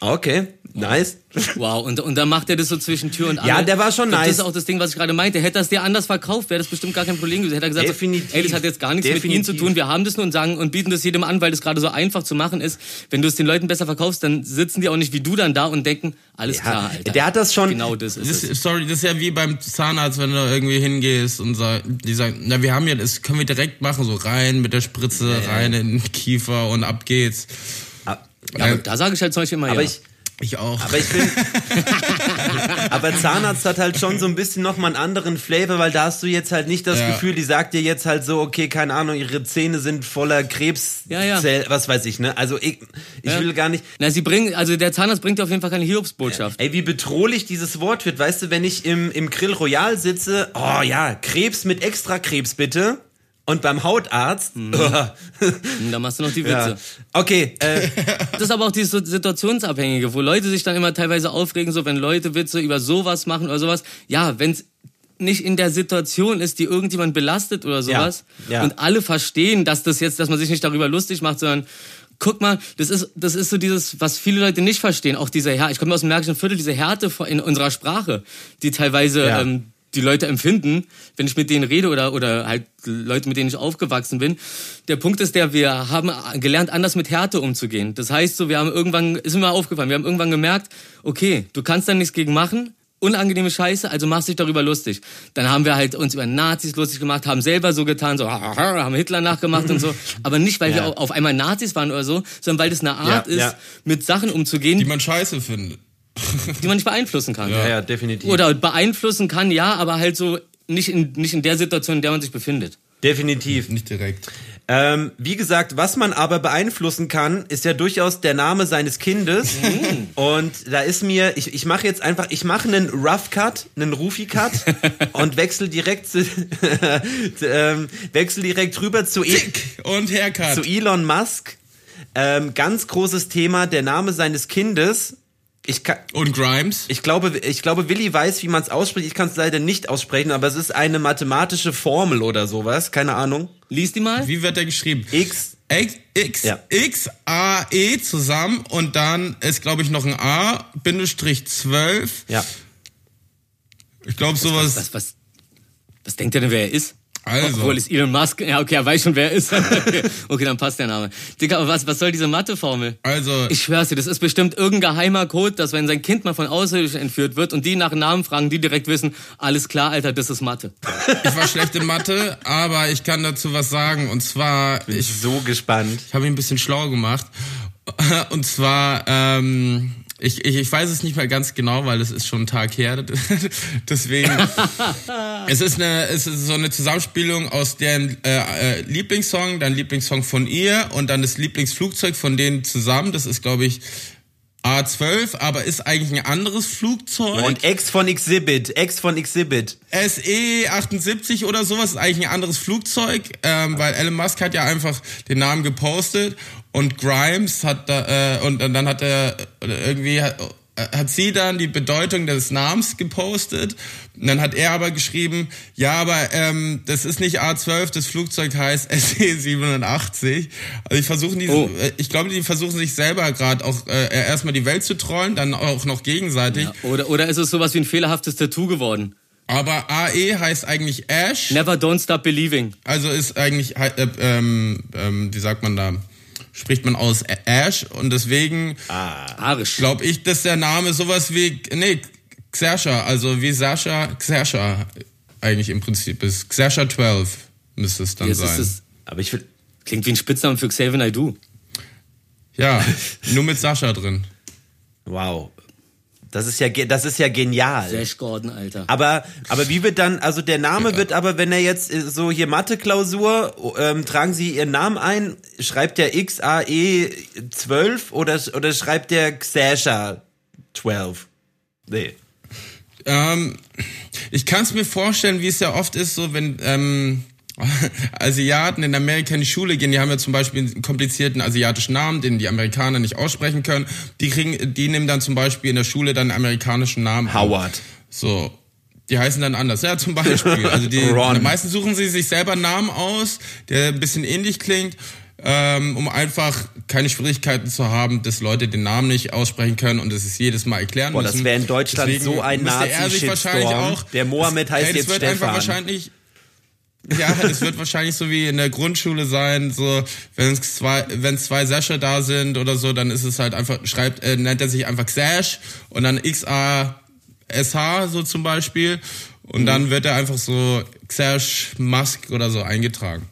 Okay, Nice. Wow, und, und dann macht er das so zwischen Tür und Angel. Ja, der war schon Das nice. ist auch das Ding, was ich gerade meinte. Hätte er es dir anders verkauft, wäre das bestimmt gar kein Problem gewesen. Hätte er gesagt, Definitiv. so, ey, das hat jetzt gar nichts mit ihnen zu Definitiv. tun. Wir haben das nur und sagen und bieten das jedem an, weil das gerade so einfach zu machen ist. Wenn du es den Leuten besser verkaufst, dann sitzen die auch nicht wie du dann da und denken, alles klar, Alter. der hat das schon- Genau das ist Das es. sorry, das ist ja wie beim Zahnarzt, wenn du irgendwie hingehst und sag, die sagen, na, wir haben ja, das können wir direkt machen, so rein mit der Spritze, rein in den Kiefer und ab geht's. Ah, Ja, aber da sage ich halt zum Beispiel immer Aber ja. ich, Ich auch. aber ich bin, <laughs> aber Zahnarzt hat halt schon so ein bisschen nochmal einen anderen Flavor, weil da hast du jetzt halt nicht das Ja. Gefühl, die sagt dir jetzt halt so, okay, keine Ahnung, ihre Zähne sind voller Krebs, Ja, ja. was weiß ich, ne? Also ich, ich Ja. will gar nicht, Na, sie bringen, also der Zahnarzt bringt dir auf jeden Fall keine Hiobsbotschaft. Ey, wie bedrohlich dieses Wort wird. Weißt du, wenn ich im, im Grill Royal sitze, oh ja, Krebs mit extra Krebs bitte. Und beim Hautarzt, Und <laughs> da machst du noch die Witze. ja. okay, äh, <laughs> Das ist aber auch dieses Situationsabhängige, wo Leute sich dann immer teilweise aufregen, so wenn Leute Witze über sowas machen oder sowas. Ja, wenn's nicht in der Situation ist, die irgendjemand belastet oder sowas ja. und alle verstehen, dass das jetzt, dass man sich nicht darüber lustig macht, sondern guck mal, das ist das ist so dieses, was viele Leute nicht verstehen, auch diese Härte. Ich komme aus dem Märkischen Viertel, diese Härte in unserer Sprache, die teilweise Ja. ähm, die Leute empfinden, wenn ich mit denen rede oder, oder halt Leute, mit denen ich aufgewachsen bin. Der Punkt ist der, wir haben gelernt, anders mit Härte umzugehen. Das heißt so, wir haben irgendwann, ist mir mal aufgefallen, wir haben irgendwann gemerkt, okay, du kannst da nichts gegen machen, unangenehme Scheiße, also machst dich darüber lustig. Dann haben wir halt uns über Nazis lustig gemacht, haben selber so getan, so <laughs> haben Hitler nachgemacht und so. Aber nicht, weil wir Ja. au- auf einmal Nazis waren oder so, sondern weil das eine Art Ja, ist, ja. mit Sachen umzugehen, die, man scheiße findet. Man nicht beeinflussen kann. ja, ja, definitiv. Oder beeinflussen kann, ja, aber halt so nicht in, nicht in der Situation, in der man sich befindet. definitiv. Nicht direkt. Ähm, wie gesagt, was man aber beeinflussen kann, ist ja durchaus der Name seines Kindes. und da ist mir, ich, ich mache jetzt einfach, ich mache einen Rough Cut, einen Rufi Cut <laughs> und wechsel direkt zu, <laughs> ähm, wechsel direkt rüber zu, e Und Haircut. zu Elon Musk. Ähm, ganz großes Thema, der Name seines Kindes. Ich kann, Und Grimes. ich glaube, ich glaube, Willi weiß, wie man es ausspricht. Ich kann es leider nicht aussprechen, aber es ist eine mathematische Formel oder sowas. Keine Ahnung. Lies die mal. Wie wird der geschrieben? X. X, X, Ja. X, A, E zusammen und dann ist, glaube ich, noch ein A, Bindestrich 12. Ja. Ich glaube, sowas. Was, was, was denkt ihr denn, wer er ist? Also. Obwohl ist Elon Musk. Ja, okay, er weiß schon, wer er ist. <laughs> okay, dann passt der Name. Digga, aber was, was soll diese Matheformel? Also, Ich schwör's dir, das ist bestimmt irgendein geheimer Code, dass wenn sein Kind mal von Außerirdischen entführt wird und die nach Namen fragen, die direkt wissen, alles klar, Alter, das ist Mathe. <laughs> ich war schlecht in Mathe, aber ich kann dazu was sagen. Und zwar, Ich ich, bin so gespannt. ich habe ihn ein bisschen schlau gemacht. Und zwar, ähm, ich, ich, ich weiß es nicht mehr ganz genau, weil es ist schon ein Tag her. <laughs> Deswegen, <laughs> es ist eine, es ist so eine Zusammenspielung aus deren äh, äh, Lieblingssong, dann Lieblingssong von ihr und dann das Lieblingsflugzeug von denen zusammen. Das ist, glaube ich, A12, aber ist eigentlich ein anderes Flugzeug. Und Ex von Exhibit, Ex von Exhibit. SE 78 oder sowas ist eigentlich ein anderes Flugzeug, ähm, weil Elon Musk hat ja einfach den Namen gepostet und Grimes hat da äh, und, und dann hat er äh, irgendwie hat, hat sie dann die Bedeutung des Namens gepostet und dann hat er aber geschrieben, ja, aber ähm, das ist nicht A12, das Flugzeug heißt <laughs> SE 87. Also ich versuchen die, Oh. äh, ich glaube, die versuchen sich selber gerade auch äh, erstmal die Welt zu trollen, dann auch noch gegenseitig. Oder, oder ist es sowas wie ein fehlerhaftes Tattoo geworden? Aber AE heißt eigentlich Ash. Never don't stop believing. Also ist eigentlich, äh, ähm, ähm, wie sagt man da, spricht man aus Ash und deswegen Arisch. glaube ich, dass der Name sowas wie, nee, Xersha, also wie Sascha, Xersha eigentlich im Prinzip ist. Xersha 12 müsste es dann Jetzt sein. ist es, Aber ich will, klingt wie ein Spitzname für Xavier Naidoo. ja, <laughs> nur mit Sascha drin. wow. Das ist ja, das ist ja genial. Flash Gordon, Alter. Aber, aber wie wird dann, also der Name wird aber, wenn er jetzt äh, so hier Mathe-Klausur, ähm, tragen Sie Ihren Namen ein, schreibt der XAE 12 oder, oder schreibt der Xasha 12? Nee. Ähm, ich kann es mir vorstellen, wie es ja oft ist, so wenn ähm, <laughs> Asiaten in Amerika in die Schule gehen, die haben ja zum Beispiel einen komplizierten asiatischen Namen, den die Amerikaner nicht aussprechen können. Die kriegen, die nehmen dann zum Beispiel in der Schule dann einen amerikanischen Namen. Howard. So. Die heißen dann anders. Ja, zum Beispiel. Also die <laughs> Ron. meistens suchen sie sich selber einen Namen aus, der ein bisschen ähnlich klingt. ähm, um einfach keine Schwierigkeiten zu haben, dass Leute den Namen nicht aussprechen können und dass es jedes Mal erklären Boah, müssen. das wäre in Deutschland Deswegen so ein müsste er sich wahrscheinlich Nazi-Shitstorm. auch. Der Mohammed heißt das jetzt wird Stefan. einfach wahrscheinlich. Ja, das wird wahrscheinlich so wie in der Grundschule sein, so wenn es zwei, wenn zwei Sascha da sind oder so, dann ist es halt einfach schreibt, äh, nennt er sich einfach Sash und dann X A S H so zum Beispiel und dann wird er einfach so Xash Musk oder so eingetragen.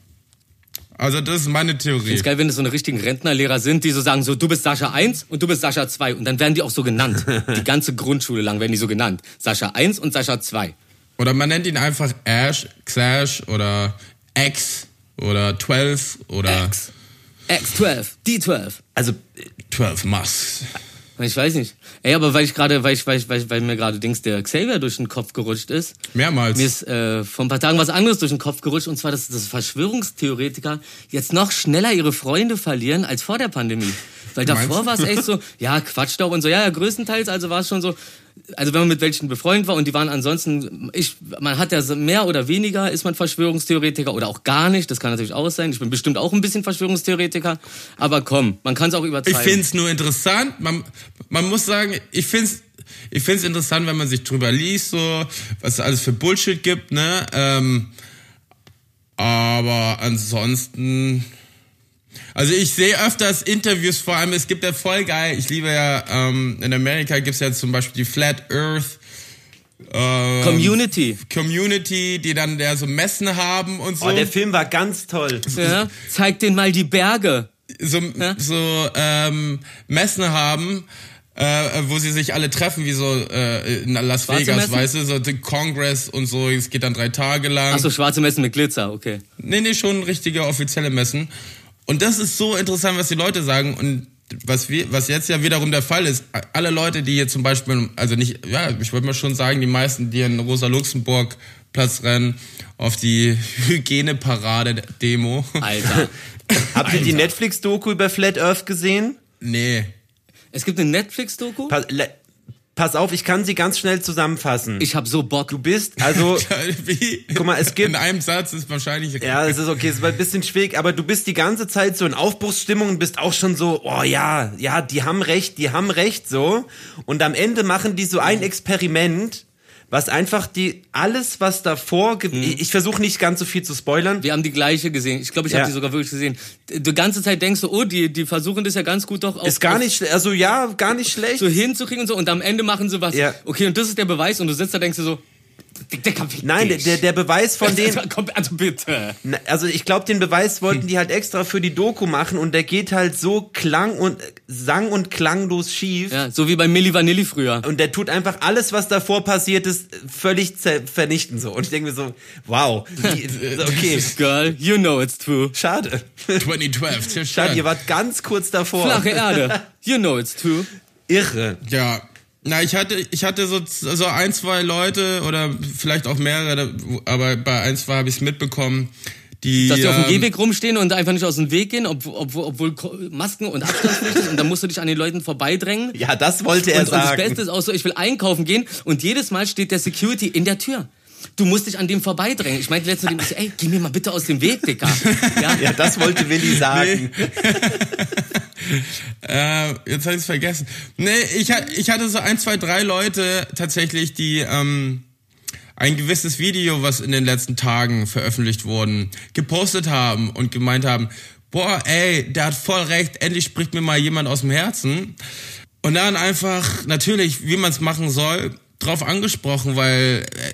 Also das ist meine Theorie. Ist geil, wenn es so eine richtigen Rentnerlehrer sind, die so sagen, so du bist Sascha 1 und du bist Sascha 2 und dann werden die auch so genannt. <laughs> Die ganze Grundschule lang werden die so genannt. Sascha 1 und Sascha 2. Oder man nennt ihn einfach Ash, Xash oder X oder 12 oder X. X12, D12. Also, 12 Musks. Ich weiß nicht. Ey, aber weil ich gerade, weil ich, weil ich, weil, mir gerade Dings der Xavier durch den Kopf gerutscht ist. Mehrmals. Mir ist äh, vor ein paar Tagen was anderes durch den Kopf gerutscht und zwar, dass, dass Verschwörungstheoretiker jetzt noch schneller ihre Freunde verlieren als vor der Pandemie. Weil davor war es echt so, <laughs> ja, Quatschstaub und so, ja, ja, größtenteils, also war es schon so, also wenn man mit welchen befreundet war und die waren ansonsten, ich, man hat ja mehr oder weniger, ist man Verschwörungstheoretiker oder auch gar nicht, das kann natürlich auch sein. Ich bin bestimmt auch ein bisschen Verschwörungstheoretiker, aber komm, man kann es auch Ich übertreiben. finde es nur interessant. Man, man muss sagen, ich finde es ich find's interessant, wenn man sich drüber liest, so was es alles für Bullshit gibt, ne? Ähm, aber ansonsten. Also ich sehe öfters Interviews, vor allem, es gibt ja voll geil, ich liebe ja, ähm, in Amerika gibt es ja zum Beispiel die Flat Earth ähm, Community. Community, die dann ja so Messen haben und so. oh, der Film war ganz toll. Ja? Zeig denen mal die Berge. so, Ja? so ähm, Messen haben, äh, wo sie sich alle treffen, wie so äh, in Las Schwarze Vegas, Messen? weißt du, so den Congress und so, es geht dann drei Tage lang. Ach so, schwarze Messen mit Glitzer, okay. Nee, nee, schon richtige offizielle Messen. Und das ist so interessant, was die Leute sagen und was wir, was jetzt ja wiederum der Fall ist, alle Leute, die hier zum Beispiel, also nicht, ja, ich würde mal schon sagen, die meisten, die in Rosa Luxemburg Platz rennen, auf die <laughs> Hygieneparade-Demo. Alter. <laughs> Habt ihr die Netflix-Doku über Flat Earth gesehen? Nee. Es gibt eine Netflix-Doku. Pass, auf, ich kann sie ganz schnell zusammenfassen. Ich hab so Bock. du bist, also, <laughs> Wie? Guck mal, es gibt- In einem Satz ist wahrscheinlich. ja, es ist okay, es war ein bisschen schwierig, aber du bist die ganze Zeit so in Aufbruchsstimmung und bist auch schon so, oh ja, ja, die haben recht, die haben recht, so. Und am Ende machen die so ein Experiment, was einfach die, alles, was davor, ge- ich, ich versuche nicht ganz so viel zu spoilern. Wir haben die gleiche gesehen. Ich glaube, ich Ja. habe die sogar wirklich gesehen. Die ganze Zeit denkst du, oh, die, die versuchen das ja ganz gut doch auf, Ist gar nicht, also ja, gar nicht schlecht. so hinzukriegen und so. Und am Ende machen sie was. Ja. Okay, und das ist der Beweis. Und du sitzt da denkst du so, Dicker, fick Nein, der, der, der Beweis von <laughs> denen, Komm, also bitte. Na, Also ich glaube, den Beweis wollten die halt extra für die Doku machen und der geht halt so klang und sang und klanglos schief. Ja, so wie bei Milli Vanilli früher. Und der tut einfach alles, was davor passiert ist, völlig vernichten so. Und ich denke mir so, wow, die, <laughs> okay, Girl, you know it's true. schade. 2012, sehr Schade, ihr wart ganz kurz davor. Flache Erde, <laughs> you know it's true. Irre. Ja. Na, ich hatte, ich hatte so, so ein, zwei Leute oder vielleicht auch mehrere, aber bei ein, zwei habe ich es mitbekommen, die. Dass die auf dem ähm, Gehweg rumstehen und einfach nicht aus dem Weg gehen, ob, ob, obwohl Masken und Abstandspflicht <laughs> ist und dann musst du dich an den Leuten vorbeidrängen. Ja, das wollte er Und, und das sagen. Beste ist auch so, ich will einkaufen gehen und jedes Mal steht der Security in der Tür. Du musst dich an dem vorbeidrängen. Ich meinte letztens ey, geh mir mal bitte aus dem Weg, Dicker. <laughs> Ja, ja, das wollte Willi sagen. Äh, jetzt habe ich es vergessen. Nee, ich, ich hatte so ein, zwei, drei Leute tatsächlich, die ähm, ein gewisses Video, was in den letzten Tagen veröffentlicht wurden, gepostet haben und gemeint haben, boah, ey, der hat voll recht, endlich spricht mir mal jemand aus dem Herzen. Und dann einfach, natürlich, wie man es machen soll, drauf angesprochen, weil äh,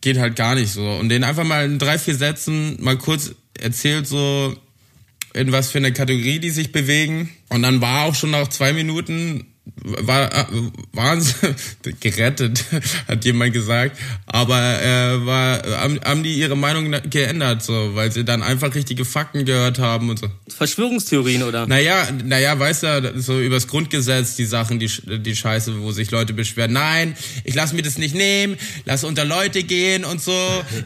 geht halt gar nicht so. Und den einfach mal in drei, vier Sätzen mal kurz erzählt, so in was für eine Kategorie die sich bewegen. Und dann war auch schon nach zwei Minuten war waren sie <laughs> gerettet, hat jemand gesagt, aber äh, war haben, haben die ihre Meinung geändert, so, weil sie dann einfach richtige Fakten gehört haben und so. Verschwörungstheorien, oder? Naja, naja, weißt du, so übers Grundgesetz die Sachen, die, die Scheiße, wo sich Leute beschweren. Nein, ich lass mir das nicht nehmen, lass unter Leute gehen und so.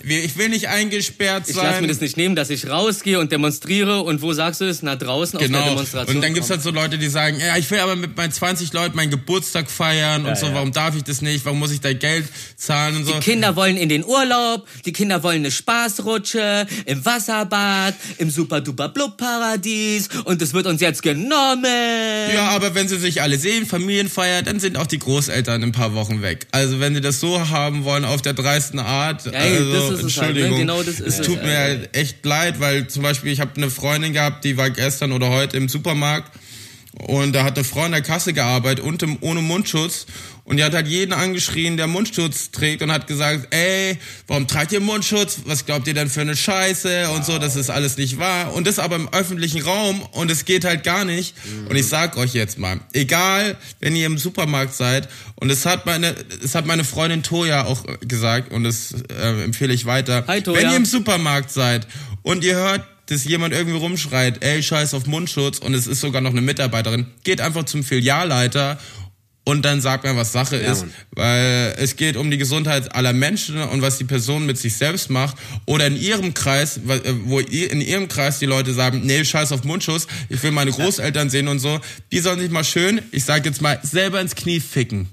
Ich will nicht eingesperrt Ich sein. lasse mir das nicht nehmen, dass ich rausgehe und demonstriere. Und wo sagst du es? Na, draußen auf der Genau. Demonstration. Und dann gibt's Komm. halt so Leute, die sagen, ja, ich will aber mit meinen 20 20 Leute meinen Geburtstag feiern und so, ja. warum darf ich das nicht, warum muss ich da Geld zahlen und so. Die Kinder wollen in den Urlaub, die Kinder wollen eine Spaßrutsche, im Wasserbad, im super-duper-blub-Paradies und es wird uns jetzt genommen. Ja, aber wenn sie sich alle sehen, Familienfeier, dann sind auch die Großeltern in ein paar Wochen weg. Also wenn sie das so haben wollen, auf der dreisten Art, Ey, also, das ist es halt, ne? Entschuldigung, Genau das ist es tut mir ey. halt echt leid, weil zum Beispiel ich habe eine Freundin gehabt, die war gestern oder heute im Supermarkt und da hat eine Frau in der Kasse gearbeitet und im, ohne Mundschutz und die hat halt jeden angeschrien, der Mundschutz trägt und hat gesagt, ey, warum tragt ihr Mundschutz? Was glaubt ihr denn für eine Scheiße und so, das ist alles nicht wahr. Und das aber im öffentlichen Raum und es geht halt gar nicht. Und ich sag euch jetzt mal, egal, wenn ihr im Supermarkt seid und es hat meine, es hat meine Freundin Toja auch gesagt und das äh, empfehle ich weiter. Hi, Toja. Wenn ihr im Supermarkt seid und ihr hört, dass jemand irgendwie rumschreit, ey, scheiß auf Mundschutz und es ist sogar noch eine Mitarbeiterin, geht einfach zum Filialleiter und dann sagt mir, was Sache ist, Mann. weil es geht um die Gesundheit aller Menschen und was die Person mit sich selbst macht oder in ihrem Kreis, äh, wo in ihrem Kreis die Leute sagen, nee, scheiß auf Mundschutz, ich will meine Großeltern sehen und so, die sollen sich mal schön, ich sag jetzt mal, selber ins Knie ficken.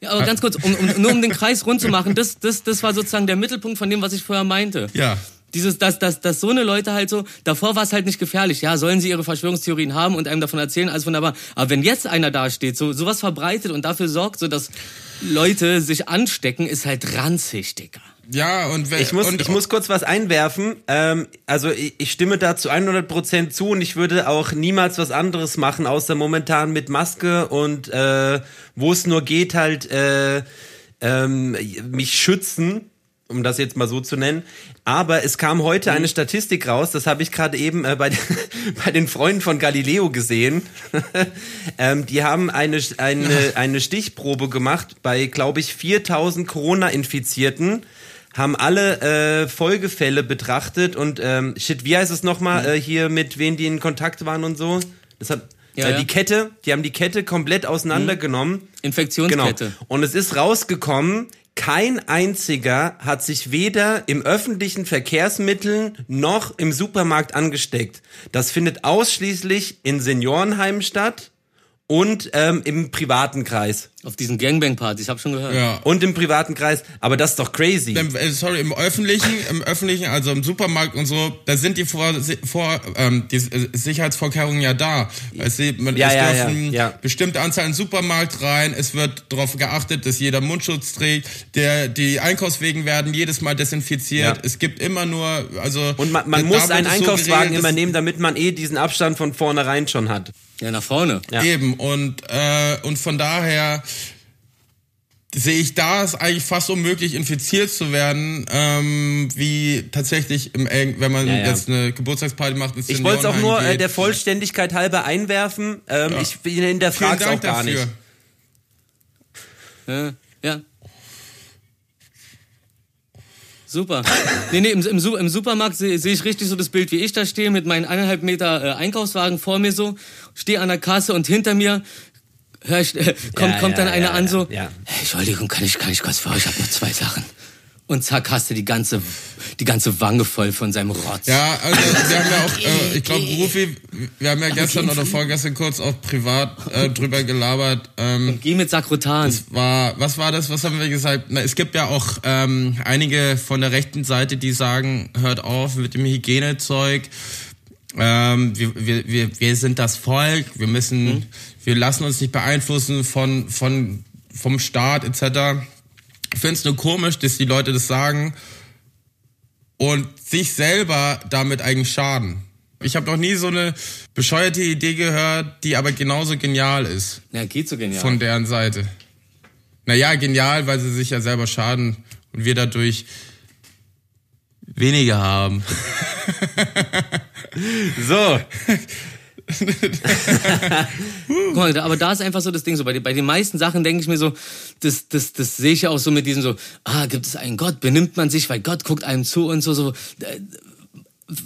Ja, aber ganz kurz, um, um, nur um den Kreis rund zu machen, das, das, das war sozusagen der Mittelpunkt von dem, was ich vorher meinte. Ja. Dieses, dass, dass, dass so eine Leute halt so, davor war es halt nicht gefährlich. Ja, sollen sie ihre Verschwörungstheorien haben und einem davon erzählen, alles wunderbar. Aber wenn jetzt einer da steht, so sowas verbreitet und dafür sorgt, so dass Leute sich anstecken, ist halt ranzig, Digga. Ja, und wenn, Ich muss, und, ich muss kurz was einwerfen. Ähm, also ich, ich stimme da zu 100% zu und ich würde auch niemals was anderes machen, außer momentan mit Maske und äh, wo es nur geht, halt äh, ähm, mich schützen, um das jetzt mal so zu nennen. Aber es kam heute eine Statistik raus, das habe ich gerade eben äh, bei, den- <laughs> bei den Freunden von Galileo gesehen. <laughs> ähm, die haben eine, eine, eine Stichprobe gemacht bei, glaube ich, 4000 Corona-Infizierten haben alle äh, Folgefälle betrachtet und ähm, shit, wie heißt es nochmal äh, hier mit wen die in Kontakt waren und so? Das hat Ja, äh, ja. die Kette, die haben die Kette komplett auseinandergenommen. Genau. Infektionskette. Und es ist rausgekommen, kein einziger hat sich weder im öffentlichen Verkehrsmitteln noch im Supermarkt angesteckt. Das findet ausschließlich in Seniorenheimen statt und ähm, im privaten Kreis. Auf diesen Gangbang-Partys, hab schon gehört. ja. Und im privaten Kreis. Aber das ist doch crazy. Im, äh, sorry, im öffentlichen, im öffentlichen, also im Supermarkt und so, da sind die vor, vor ähm, die äh, Sicherheitsvorkehrungen ja da. Es, sie- man, Ja, es ja, dürfen ja, ja. bestimmte Anzahl in den Supermarkt rein, es wird darauf geachtet, dass jeder Mundschutz trägt, der, die Einkaufswegen werden jedes Mal desinfiziert. Ja. Es gibt immer nur, also Und man, man muss einen so Einkaufswagen geregelt, immer nehmen, damit man eh diesen Abstand von vornherein schon hat. Ja, nach vorne. Ja. Eben und äh, und von daher sehe ich da es eigentlich fast unmöglich infiziert zu werden, ähm, wie tatsächlich im Eng, wenn man Ja, ja. jetzt eine Geburtstagsparty macht. ins Ich wollte es auch nur äh, der Vollständigkeit halber einwerfen. Ähm, Ich bin in der Frage auch gar dafür. nicht. Ja. ja. Super. Nee, nee, im, im, im Supermarkt sehe seh ich richtig so das Bild, wie ich da stehe, mit meinen eineinhalb Meter äh, Einkaufswagen vor mir so, stehe an der Kasse und hinter mir ich, äh, kommt, Ja, kommt ja, dann einer ja, an so, ja. hey, Entschuldigung, kann ich, kann ich kurz für euch, ich habe noch zwei Sachen. Und zack, hast du die ganze, die ganze Wange voll von seinem Rotz. Ja, also wir haben ja auch, äh, ich glaube, Rufi, wir haben ja gestern oder vorgestern kurz auch privat äh, drüber gelabert. Ähm, Geh mit Sakrotan. war, was war das? Was haben wir gesagt? Na, es gibt ja auch ähm, einige von der rechten Seite, die sagen, hört auf mit dem Hygienezeug. Ähm, wir, wir, wir, wir sind das Volk, wir müssen, wir lassen uns nicht beeinflussen von, von, vom Staat etc. Ich finde es nur komisch, dass die Leute das sagen und sich selber damit eigentlich schaden. Ich habe noch nie so eine bescheuerte Idee gehört, die aber genauso genial ist Ja, geht so genial. von deren Seite. Naja, genial, weil sie sich ja selber schaden und wir dadurch weniger haben. <laughs> So, Guck mal, aber da ist einfach so das Ding so. Bei, den- bei den meisten Sachen denke ich mir so, das, das, das sehe ich ja auch so mit diesem so, ah, gibt es einen Gott, benimmt man sich, weil Gott guckt einem zu und so, so. Äh,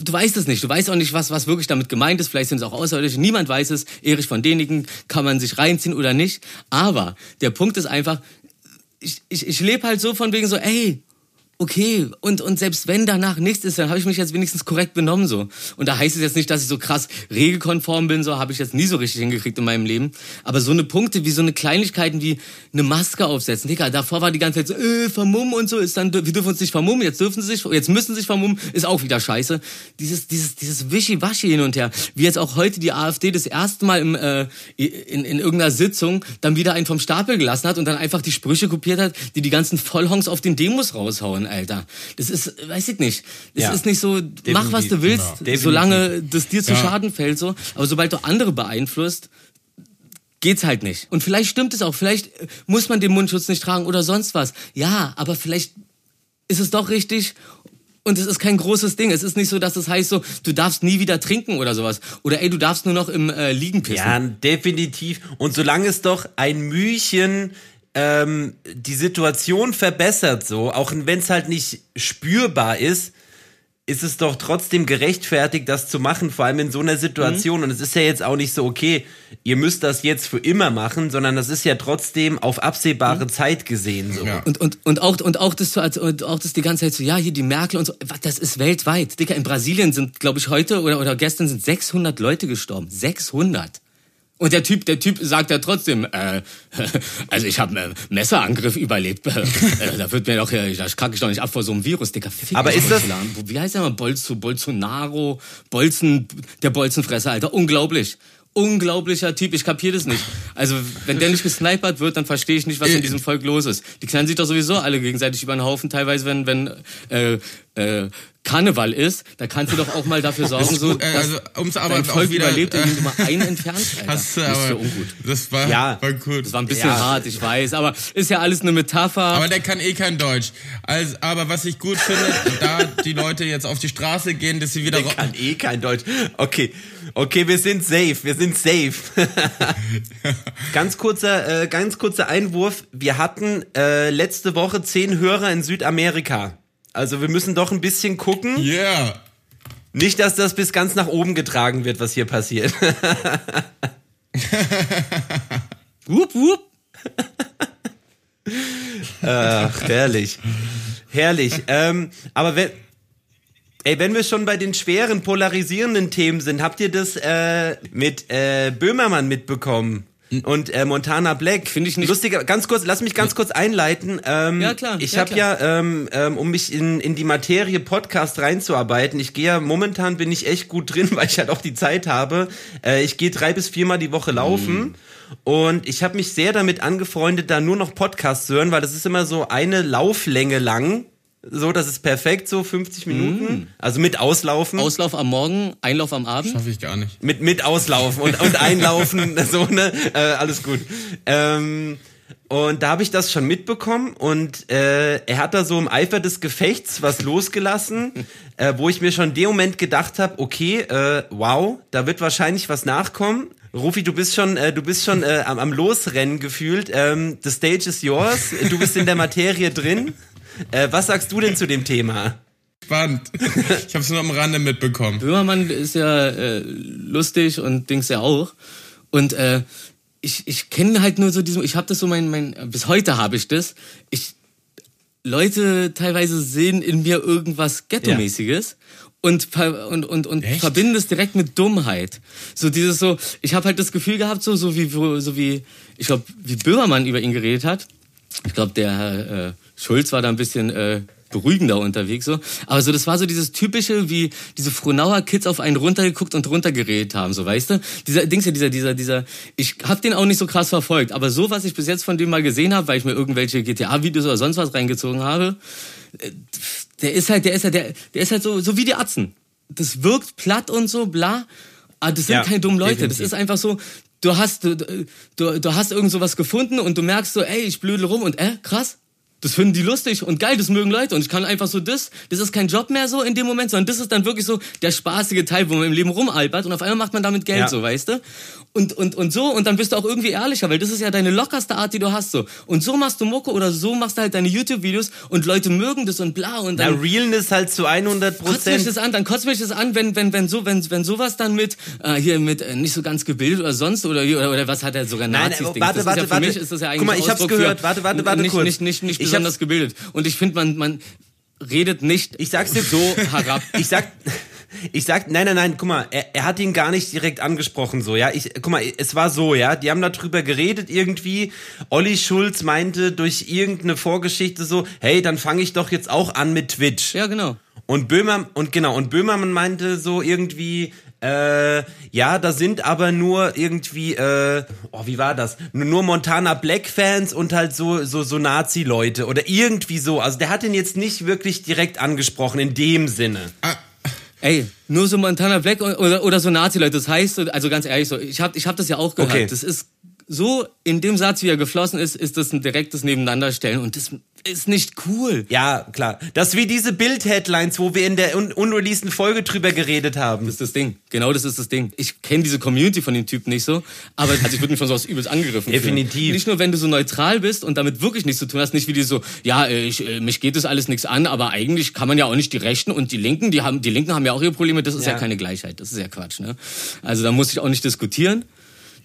Du weißt es nicht. Du weißt auch nicht, was, was wirklich damit gemeint ist. Vielleicht sind es auch Außerirdische. Niemand weiß es. Erich von denigen kann man sich reinziehen oder nicht. Aber der Punkt ist einfach, ich, ich, ich lebe halt so von wegen so, ey, okay, und, und selbst wenn danach nichts ist, dann habe ich mich jetzt wenigstens korrekt benommen so. Und da heißt es jetzt nicht, dass ich so krass regelkonform bin, so habe ich jetzt nie so richtig hingekriegt in meinem Leben. Aber so eine Punkte wie so eine Kleinigkeiten wie eine Maske aufsetzen. Digga, davor war die ganze Zeit so, äh, vermummen und so, ist dann, wir dürfen uns nicht vermummen, jetzt dürfen sie sich, jetzt müssen sie sich vermummen, ist auch wieder scheiße. Dieses, dieses, dieses Wischiwaschi hin und her. Wie jetzt auch heute die AfD das erste Mal im, äh, in, in irgendeiner Sitzung dann wieder einen vom Stapel gelassen hat und dann einfach die Sprüche kopiert hat, die die ganzen Vollhongs auf den Demos raushauen, Alter. Das ist, weiß ich nicht. Das Ja. ist nicht so, mach was du willst, Definitiv. solange das dir zu Ja. Schaden fällt, so. Aber sobald du andere beeinflusst, geht's halt nicht. Und vielleicht stimmt es auch, vielleicht äh, muss man den Mundschutz nicht tragen oder sonst was. Ja, aber vielleicht ist es doch richtig und es ist kein großes Ding. Es ist nicht so, dass es heißt so, du darfst nie wieder trinken oder sowas. Oder ey, du darfst nur noch im äh, Liegen pissen. Ja, definitiv. Und solange es doch ein Mühchen ähm, die Situation verbessert, so, auch wenn es halt nicht spürbar ist, ist es doch trotzdem gerechtfertigt, das zu machen, vor allem in so einer Situation. Und es ist ja jetzt auch nicht so, okay, ihr müsst das jetzt für immer machen, sondern das ist ja trotzdem auf absehbare Zeit gesehen. So. Ja. Und, und, und, auch, und auch das und auch das die ganze Zeit so, ja, hier die Merkel und so, was, das ist weltweit. Dicker, in Brasilien sind, glaube ich, heute oder, oder gestern sind 600 Leute gestorben. 600. Und der Typ, der Typ sagt ja trotzdem, äh, <laughs> also ich habe einen Messerangriff überlebt. <laughs> Äh, da wird mir doch, äh, da kacke ich doch nicht ab vor so einem Virus, Dicker. Fick Aber ist das-. Wie heißt der mal? Bolso, Bolsonaro, Bolzen, der Bolzenfresser, Alter. Unglaublich. Unglaublicher Typ, ich kapier das nicht. Also, wenn der nicht gesnipert wird, dann verstehe ich nicht, was in diesem Volk los ist. Die knallen sich doch sowieso alle gegenseitig über den Haufen, teilweise, wenn, wenn äh, äh, Karneval ist, da kannst du doch auch mal dafür sorgen, so, äh, dass also, um's aber dein auch Volk wieder, überlebt, äh, indem du mal einen entfernst, <laughs> Alter. Hast du das ist aber, ja ungut. das war, Ja. war gut. Das war ein bisschen Ja. hart, ich weiß, aber ist ja alles eine Metapher. Aber der kann eh kein Deutsch. Also, aber was ich gut finde, <laughs> da die Leute jetzt auf die Straße gehen, dass sie wieder Der kann eh kein Deutsch. Okay, okay, wir sind safe, wir sind safe. <laughs> ganz kurzer, äh, ganz kurzer Einwurf. Wir hatten äh, letzte Woche zehn Hörer in Südamerika. Also wir müssen doch ein bisschen gucken. Yeah. Nicht, dass das bis ganz nach oben getragen wird, was hier passiert. <laughs> Wupp, wupp. Ach, herrlich. Herrlich. Ähm, aber wenn, ey, wenn wir schon bei den schweren, polarisierenden Themen sind, habt ihr das äh, mit äh, Böhmermann mitbekommen? Und äh, Montana Black. Finde ich nicht- Lustiger, ganz kurz, lass mich ganz kurz einleiten. Ähm, Ja, klar, Ich ja, habe ja, ähm, ähm, um mich in, in die Materie Podcast reinzuarbeiten, ich gehe ja, momentan bin ich echt gut drin, <laughs> weil ich halt auch die Zeit habe. Äh, ich gehe drei bis viermal die Woche laufen. Und ich habe mich sehr damit angefreundet, da nur noch Podcasts zu hören, weil das ist immer so eine Lauflänge lang. So, das ist perfekt, so 50 Minuten. Also mit Auslaufen. Auslauf am Morgen, Einlauf am Abend. Schaffe ich gar nicht. mit, mit auslaufen und, und einlaufen, <laughs> so, ne? Äh, alles gut. Ähm, und da habe ich das schon mitbekommen und äh, er hat da so im Eifer des Gefechts was losgelassen, <laughs> äh, wo ich mir schon in dem Moment gedacht habe, okay, äh, wow, da wird wahrscheinlich was nachkommen. Rufi, du bist schon, äh, du bist schon äh, am, am Losrennen gefühlt. Ähm, the stage is yours. Du bist in der Materie drin. <laughs> Äh, was sagst du denn zu dem Thema? Spannend. Ich habe es nur am Rande mitbekommen. Böhmermann ist ja äh, lustig und Dings ja auch. Und äh, ich, ich kenne halt nur so diesen, ich habe das so mein, mein, bis heute habe ich das. Ich, Leute teilweise sehen in mir irgendwas Ghetto-mäßiges. Und, ver- und, und, und Echt? verbinden es direkt mit Dummheit. So dieses so, ich habe halt das Gefühl gehabt, so, so wie, so wie, ich glaube, wie Böhmermann über ihn geredet hat. Ich glaube, der Herr äh, Schulz war da ein bisschen äh, beruhigender unterwegs so. Aber so, das war so dieses typische, wie diese Frohnauer Kids auf einen runtergeguckt und runtergeredet haben, so weißt du? Dieser Dings ja, dieser, dieser, dieser. Ich habe den auch nicht so krass verfolgt, aber so, was ich bis jetzt von dem mal gesehen habe, weil ich mir irgendwelche GTA-Videos oder sonst was reingezogen habe, äh, der ist halt, der ist halt, der, der ist halt so, so wie die Atzen. Das wirkt platt und so, bla. Aber das sind Ja, keine dummen Leute. definitiv. Das ist einfach so, du hast, du, du, du hast irgend sowas gefunden und du merkst so, ey, ich blödel rum und äh, krass. Das finden die lustig und geil, das mögen Leute. Und ich kann einfach so das, das ist kein Job mehr so in dem Moment, sondern das ist dann wirklich so der spaßige Teil, wo man im Leben rumalbert und auf einmal macht man damit Geld, Ja. so, weißt du? Und, und, und so, und dann bist du auch irgendwie ehrlicher, weil das ist ja deine lockerste Art, die du hast, so. Und so machst du Mucke oder so machst du halt deine YouTube-Videos und Leute mögen das und bla und dann Realness halt zu 100 kotzt mich Prozent. das an, dann kotzt mich das an, wenn, wenn, wenn so, wenn, wenn sowas dann mit, äh, hier mit äh, nicht so ganz gebildet oder sonst oder, oder, oder was hat er sogar Nein, Nazis aber Dings. warte, warte, ja warte. mich ist das ja eigentlich Guck mal, ich hab's Ausdruck gehört. Warte, warte, warte nicht, kurz. Nicht, nicht, nicht Ich hab's- gebildet. Und ich finde, man, man, redet nicht Ich sag's dir so herab. <laughs> Ich sag, ich sag, nein, nein, nein, guck mal, er, er hat ihn gar nicht direkt angesprochen, so, ja. Ich, guck mal, es war so, ja. Die haben darüber geredet irgendwie. Olli Schulz meinte durch irgendeine Vorgeschichte so, hey, dann fange ich doch jetzt auch an mit Twitch. Ja, genau. Und Böhmer, und genau, und Böhmermann meinte so irgendwie, äh, ja, da sind aber nur irgendwie, äh, oh, wie war das? Nur, Montana Black Fans und halt so, so, so Nazi-Leute oder irgendwie so. Also der hat ihn jetzt nicht wirklich direkt angesprochen in dem Sinne. Ey, nur so Montana Black oder, oder so Nazi-Leute. Das heißt, also ganz ehrlich, so, ich habe ich hab das ja auch gehört. Okay. Das ist so, in dem Satz, wie er geflossen ist, ist das ein direktes Nebeneinanderstellen und das ist nicht cool. Ja, klar. Das ist wie diese Bild-Headlines, wo wir in der un unreleaseden Folge drüber geredet haben. Das ist das Ding. Genau das ist das Ding. Ich kenne diese Community von dem Typen nicht so, aber also ich würde mich von sowas übelst angegriffen Definitiv. Fühlen. Nicht nur, wenn du so neutral bist und damit wirklich nichts zu tun hast, nicht wie die so, ja, äh, ich, äh, mich geht das alles nichts an, aber eigentlich kann man ja auch nicht die Rechten und die Linken, die haben, die Linken haben ja auch ihre Probleme, das ist ja, Ja. keine Gleichheit, das ist ja Quatsch, ne? Also da muss ich auch nicht diskutieren.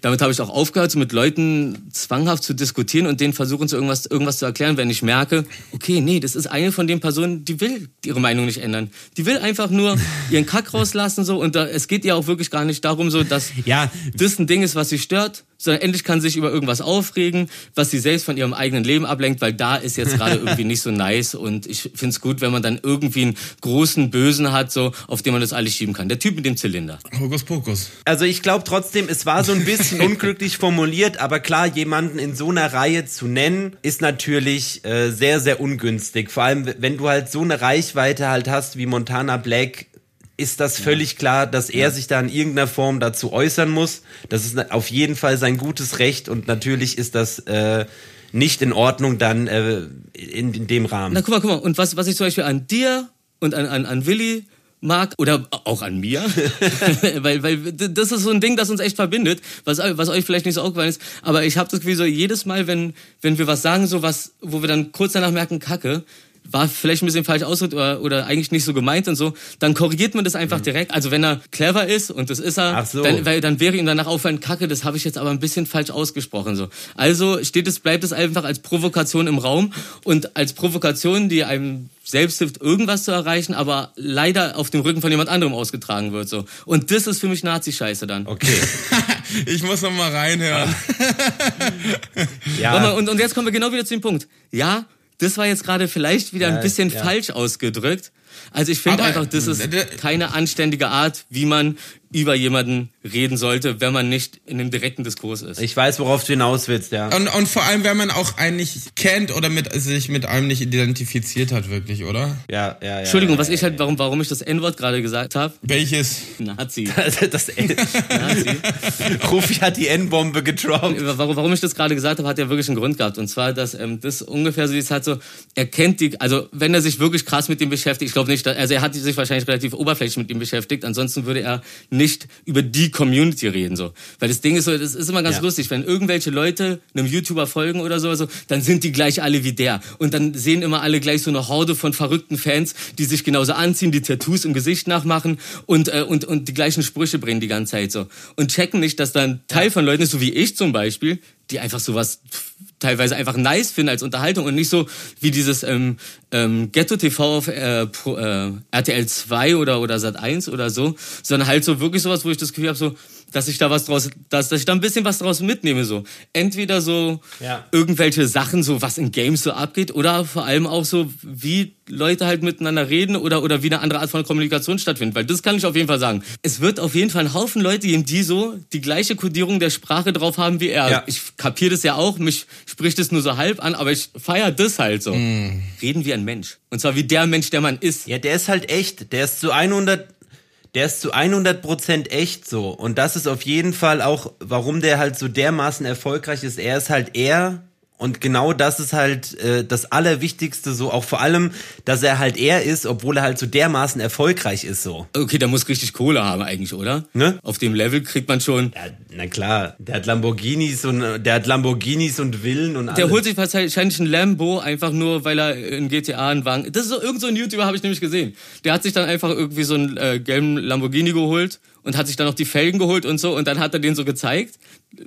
Damit habe ich auch aufgehört, so mit Leuten zwanghaft zu diskutieren und denen versuchen, zu irgendwas, irgendwas zu erklären, wenn ich merke, okay, nee, das ist eine von den Personen, die will ihre Meinung nicht ändern. Die will einfach nur ihren Kack rauslassen so und da, es geht ihr auch wirklich gar nicht darum, so dass Ja. das ein Ding ist, was sie stört, sondern endlich kann sie sich über irgendwas aufregen, was sie selbst von ihrem eigenen Leben ablenkt, weil da ist jetzt gerade <laughs> irgendwie nicht so nice und ich find's gut, wenn man dann irgendwie einen großen Bösen hat, so auf den man das alles schieben kann. Der Typ mit dem Zylinder. Hokus Pokus. Also ich glaube trotzdem, es war so ein bisschen <laughs> unglücklich formuliert, aber klar, jemanden in so einer Reihe zu nennen, ist natürlich äh, sehr, sehr ungünstig. Vor allem, wenn du halt so eine Reichweite halt hast wie Montana Black, ist das völlig klar, dass er sich da in irgendeiner Form dazu äußern muss. Das ist auf jeden Fall sein gutes Recht und natürlich ist das äh, nicht in Ordnung dann äh, in, in dem Rahmen. Na guck mal, guck mal. Und was, was ich zum Beispiel an dir und an, an, an Willi mag oder auch an mir, <laughs> <laughs> weil, weil das ist so ein Ding, das uns echt verbindet, was, was euch vielleicht nicht so aufgefallen ist, aber ich habe das Gefühl so, jedes Mal, wenn, wenn wir was sagen, so was, wo wir dann kurz danach merken, Kacke, war vielleicht ein bisschen falsch ausgedrückt oder, oder eigentlich nicht so gemeint und so, dann korrigiert man das einfach direkt. Also wenn er clever ist und das ist er, Mhm. Ach so. dann, weil dann wäre ihm danach auffallen, Kacke, das habe ich jetzt aber ein bisschen falsch ausgesprochen so. Also steht es, bleibt es einfach als Provokation im Raum und als Provokation, die einem selbst hilft, irgendwas zu erreichen, aber leider auf dem Rücken von jemand anderem ausgetragen wird so. Und das ist für mich Nazi-Scheiße dann. Okay. <laughs> Ich muss noch mal reinhören. <laughs> Ja. Warte mal, und, und jetzt kommen wir genau wieder zu dem Punkt. Ja, das war jetzt gerade vielleicht wieder ein bisschen ja. falsch ausgedrückt. Also ich finde einfach, das ist äh, d- keine anständige Art, wie man über jemanden reden sollte, wenn man nicht in einem direkten Diskurs ist. Ich weiß, worauf du hinaus willst, ja. Und, und vor allem, wenn man auch einen nicht kennt oder mit, sich mit einem nicht identifiziert hat, wirklich, oder? Ja, ja, ja. Entschuldigung, was ich halt, warum, warum ich das N-Wort gerade gesagt habe? Welches? Nazi. <laughs> Das N Nazi. <laughs> Rufi hat die N-Bombe gedroppt. Warum, warum ich das gerade gesagt habe, hat ja wirklich einen Grund gehabt. Und zwar, dass ähm, das ungefähr so ist halt so, er kennt die, also wenn er sich wirklich krass mit ihm beschäftigt, ich glaube nicht, also er hat sich wahrscheinlich relativ oberflächlich mit ihm beschäftigt, ansonsten würde er nicht über die Community reden so. Weil das Ding ist so, das ist immer ganz Ja. lustig, wenn irgendwelche Leute einem YouTuber folgen oder so, also, dann sind die gleich alle wie der. Und dann sehen immer alle gleich so eine Horde von verrückten Fans, die sich genauso anziehen, die Tattoos im Gesicht nachmachen und, äh, und, und die gleichen Sprüche bringen die ganze Zeit so. Und checken nicht, dass da ein Teil von Leuten ist, so wie ich zum Beispiel, die einfach sowas teilweise einfach nice finden als Unterhaltung und nicht so wie dieses ähm, ähm, Ghetto TV auf äh, äh, RTL 2 oder oder Sat 1 oder so, sondern halt so wirklich sowas, wo ich das Gefühl habe so, dass ich da was draus, dass, dass ich da ein bisschen was draus mitnehme so. Entweder so Ja. irgendwelche Sachen, so was in Games so abgeht, oder vor allem auch so, wie Leute halt miteinander reden oder, oder wie eine andere Art von Kommunikation stattfindet. Weil das kann ich auf jeden Fall sagen. Es wird auf jeden Fall einen Haufen Leute geben, die so die gleiche Kodierung der Sprache drauf haben wie er. Ja. Ich kapiere das ja auch, mich spricht es nur so halb an, aber ich feiere das halt so. Reden wie ein Mensch. Und zwar wie der Mensch, der man ist. Ja, der ist halt echt. Der ist zu 100, der ist zu 100 Prozent echt so. Und das ist auf jeden Fall auch, warum der halt so dermaßen erfolgreich ist. Er ist halt er. Und genau das ist halt äh, das Allerwichtigste so, auch vor allem, dass er halt er ist, obwohl er halt so dermaßen erfolgreich ist so. Okay, der muss richtig Kohle haben eigentlich, oder? Ne? Auf dem Level kriegt man schon. Ja, na klar, der hat Lamborghinis und der hat Lamborghinis und Villen und Der alles. holt sich wahrscheinlich ein Lambo einfach nur, weil er in GTA einen Wagen. Das ist so irgend so ein YouTuber habe ich nämlich gesehen. Der hat sich dann einfach irgendwie so einen äh, gelben Lamborghini geholt und hat sich dann noch die Felgen geholt und so und dann hat er den so gezeigt.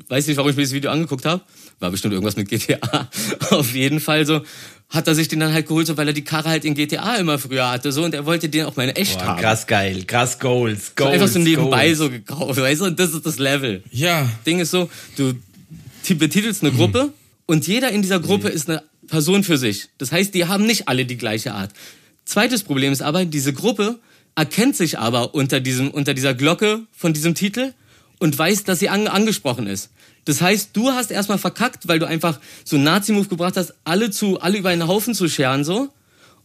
Weiß nicht, warum ich mir das Video angeguckt habe. War bestimmt irgendwas mit GTA. <laughs> Auf jeden Fall so. hat er sich den dann halt geholt, so weil er die Karre halt in GTA immer früher hatte, so und er wollte den auch mal in echt Boah, haben. krass geil, krass Goals, So Goals. einfach so nebenbei Goals. so gekauft, weißt du, und das ist das Level. Ja. Ding ist so, du ti- betitelst eine Gruppe und jeder in dieser Gruppe ist eine Person für sich. Das heißt, die haben nicht alle die gleiche Art. Zweites Problem ist aber, diese Gruppe erkennt sich aber unter diesem, unter dieser Glocke von diesem Titel und weiß, dass sie an, angesprochen ist. Das heißt, du hast erstmal verkackt, weil du einfach so einen Nazi-Move gebracht hast, alle zu, alle über einen Haufen zu scheren, so.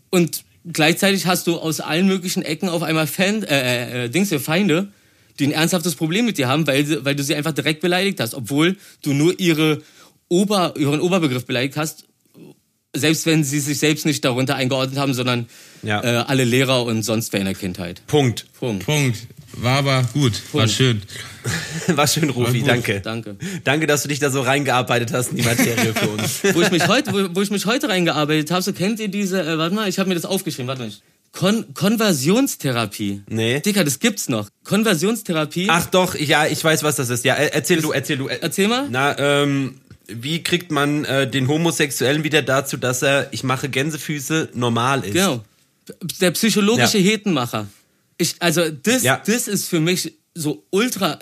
Und gleichzeitig hast du aus allen möglichen Ecken auf einmal Fan, äh, äh, Dings, hier Feinde, die ein ernsthaftes Problem mit dir haben, weil, weil du sie einfach direkt beleidigt hast, obwohl du nur ihre Ober, ihren Oberbegriff beleidigt hast, selbst wenn sie sich selbst nicht darunter eingeordnet haben, sondern Ja. äh, alle Lehrer und sonst wer in der Kindheit. Punkt. Punkt. Punkt. War aber gut. War Punkt. schön. <laughs> War schön, Rufi, gut. danke. Danke. Danke, dass du dich da so reingearbeitet hast in die Materie für uns. <laughs> wo ich mich heute, wo, wo ich mich heute reingearbeitet habe, so kennt ihr diese, äh, warte mal, ich habe mir das aufgeschrieben, warte mal. Kon Konversionstherapie. Nee. Dicker, das gibt's noch. Konversionstherapie. Ach doch, ja, ich weiß, was das ist. Ja, er- erzähl du, erzähl du. Er- Erzähl mal. Na, ähm, wie kriegt man äh, den Homosexuellen wieder dazu, dass er, ich mache Gänsefüße, normal ist? Genau. Der psychologische Ja. Hetenmacher. Ich, also das, Ja. das ist für mich so ultra.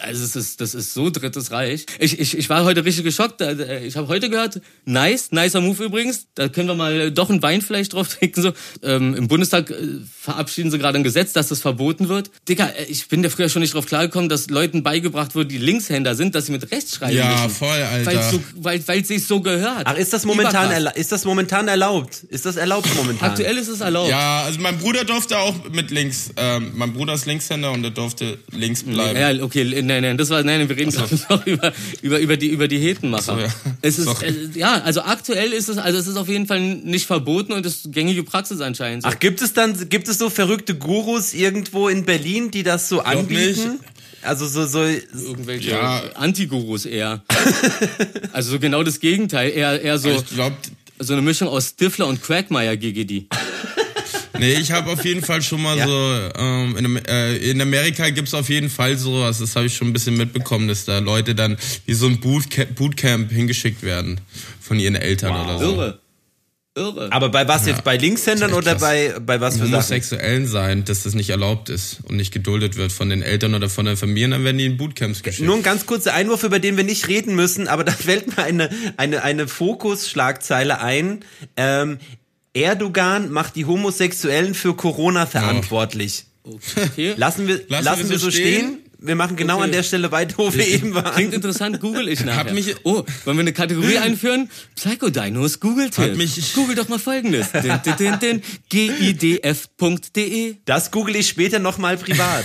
Also es ist, das ist so drittes Reich. Ich, ich, ich war heute richtig geschockt. Ich habe heute gehört, nice, nicer Move übrigens. Da können wir mal doch einen Wein vielleicht drauf trinken. So. Ähm, Im Bundestag äh, verabschieden sie gerade ein Gesetz, dass das verboten wird. Dicker, äh, ich bin da früher schon nicht drauf klargekommen, dass Leuten beigebracht wird, die Linkshänder sind, dass sie mit rechts schreiben Ja, müssen. voll, Alter. Weil so, weil, weil sich so gehört. Ach, ist das momentan, Überkrass. ist das momentan erlaubt? Ist das erlaubt momentan? Aktuell ist es erlaubt. Ja, also mein Bruder durfte auch mit links. Ähm, mein Bruder ist Linkshänder und er durfte links bleiben. Ja, okay, nein, nein, das war, nein, wir reden gerade <laughs> noch über, über, über die, über die Hetenmacher. Ach so, ja. Es ist, äh, ja, also aktuell ist es, also es ist auf jeden Fall nicht verboten und ist gängige Praxis anscheinend. So. Ach, gibt es dann, gibt es so verrückte Gurus irgendwo in Berlin, die das so anbieten? Also so, so, Irgendwelche Ja. Antigurus eher. <laughs> also so genau das Gegenteil, eher, eher so, Ich glaube, so eine Mischung aus Stifler und Quagmire GGD. Nee, ich habe auf jeden Fall schon mal Ja. so, ähm, in, äh, in Amerika gibt's auf jeden Fall sowas, das habe ich schon ein bisschen mitbekommen, dass da Leute dann wie so ein Bootcamp, Bootcamp hingeschickt werden von ihren Eltern oder so. Irre. Irre. aber bei was jetzt? Bei Linkshändern oder bei, bei was für Sachen? Homosexuellen sein, dass das nicht erlaubt ist und nicht geduldet wird von den Eltern oder von den Familien, dann werden die in Bootcamps geschickt. Nur ein ganz kurzer Einwurf, über den wir nicht reden müssen, aber da <laughs> fällt mir eine, eine, eine Fokus-Schlagzeile ein. Ähm, Erdogan macht die Homosexuellen für Corona verantwortlich. Okay. Lassen wir, lassen, wir so stehen? Wir machen genau Okay. an der Stelle weiter, wo wir eben waren. Klingt interessant, google ich nachher. Hab mich- oh, wollen wir eine Kategorie einführen? Psychodinos, google mich- Google doch mal folgendes. gidf.de Das google ich später nochmal privat.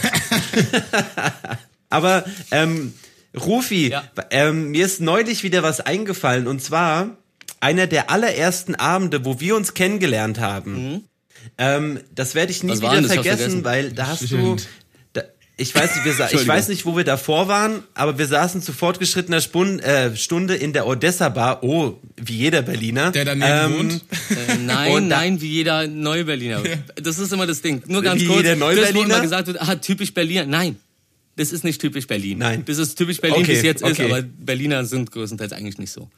<laughs> Aber, ähm, Rufi, Ja. ähm, mir ist neulich wieder was eingefallen und zwar einer der allerersten Abende, wo wir uns kennengelernt haben. Ähm, das werde ich nie Mhm. Was wieder vergessen, vergessen. weil da hast du. Stimmt. Da, ich weiß nicht, wir ich weiß nicht, wo wir davor waren, aber wir saßen zu fortgeschrittener Spun äh, Stunde in der Odessa Bar. Oh, wie jeder Berliner. Der daneben wohnt. Äh, <laughs> nein, nein, wie jeder Neuberliner. Das ist immer das Ding. Nur ganz Wie kurz. jeder Das, wo Neuberliner? immer gesagt wird, ah, typisch Berliner. Nein. Das ist nicht typisch Berlin. Nein. Das ist typisch Berlin, Okay, wie es jetzt ist, okay. aber Berliner sind größtenteils eigentlich nicht so.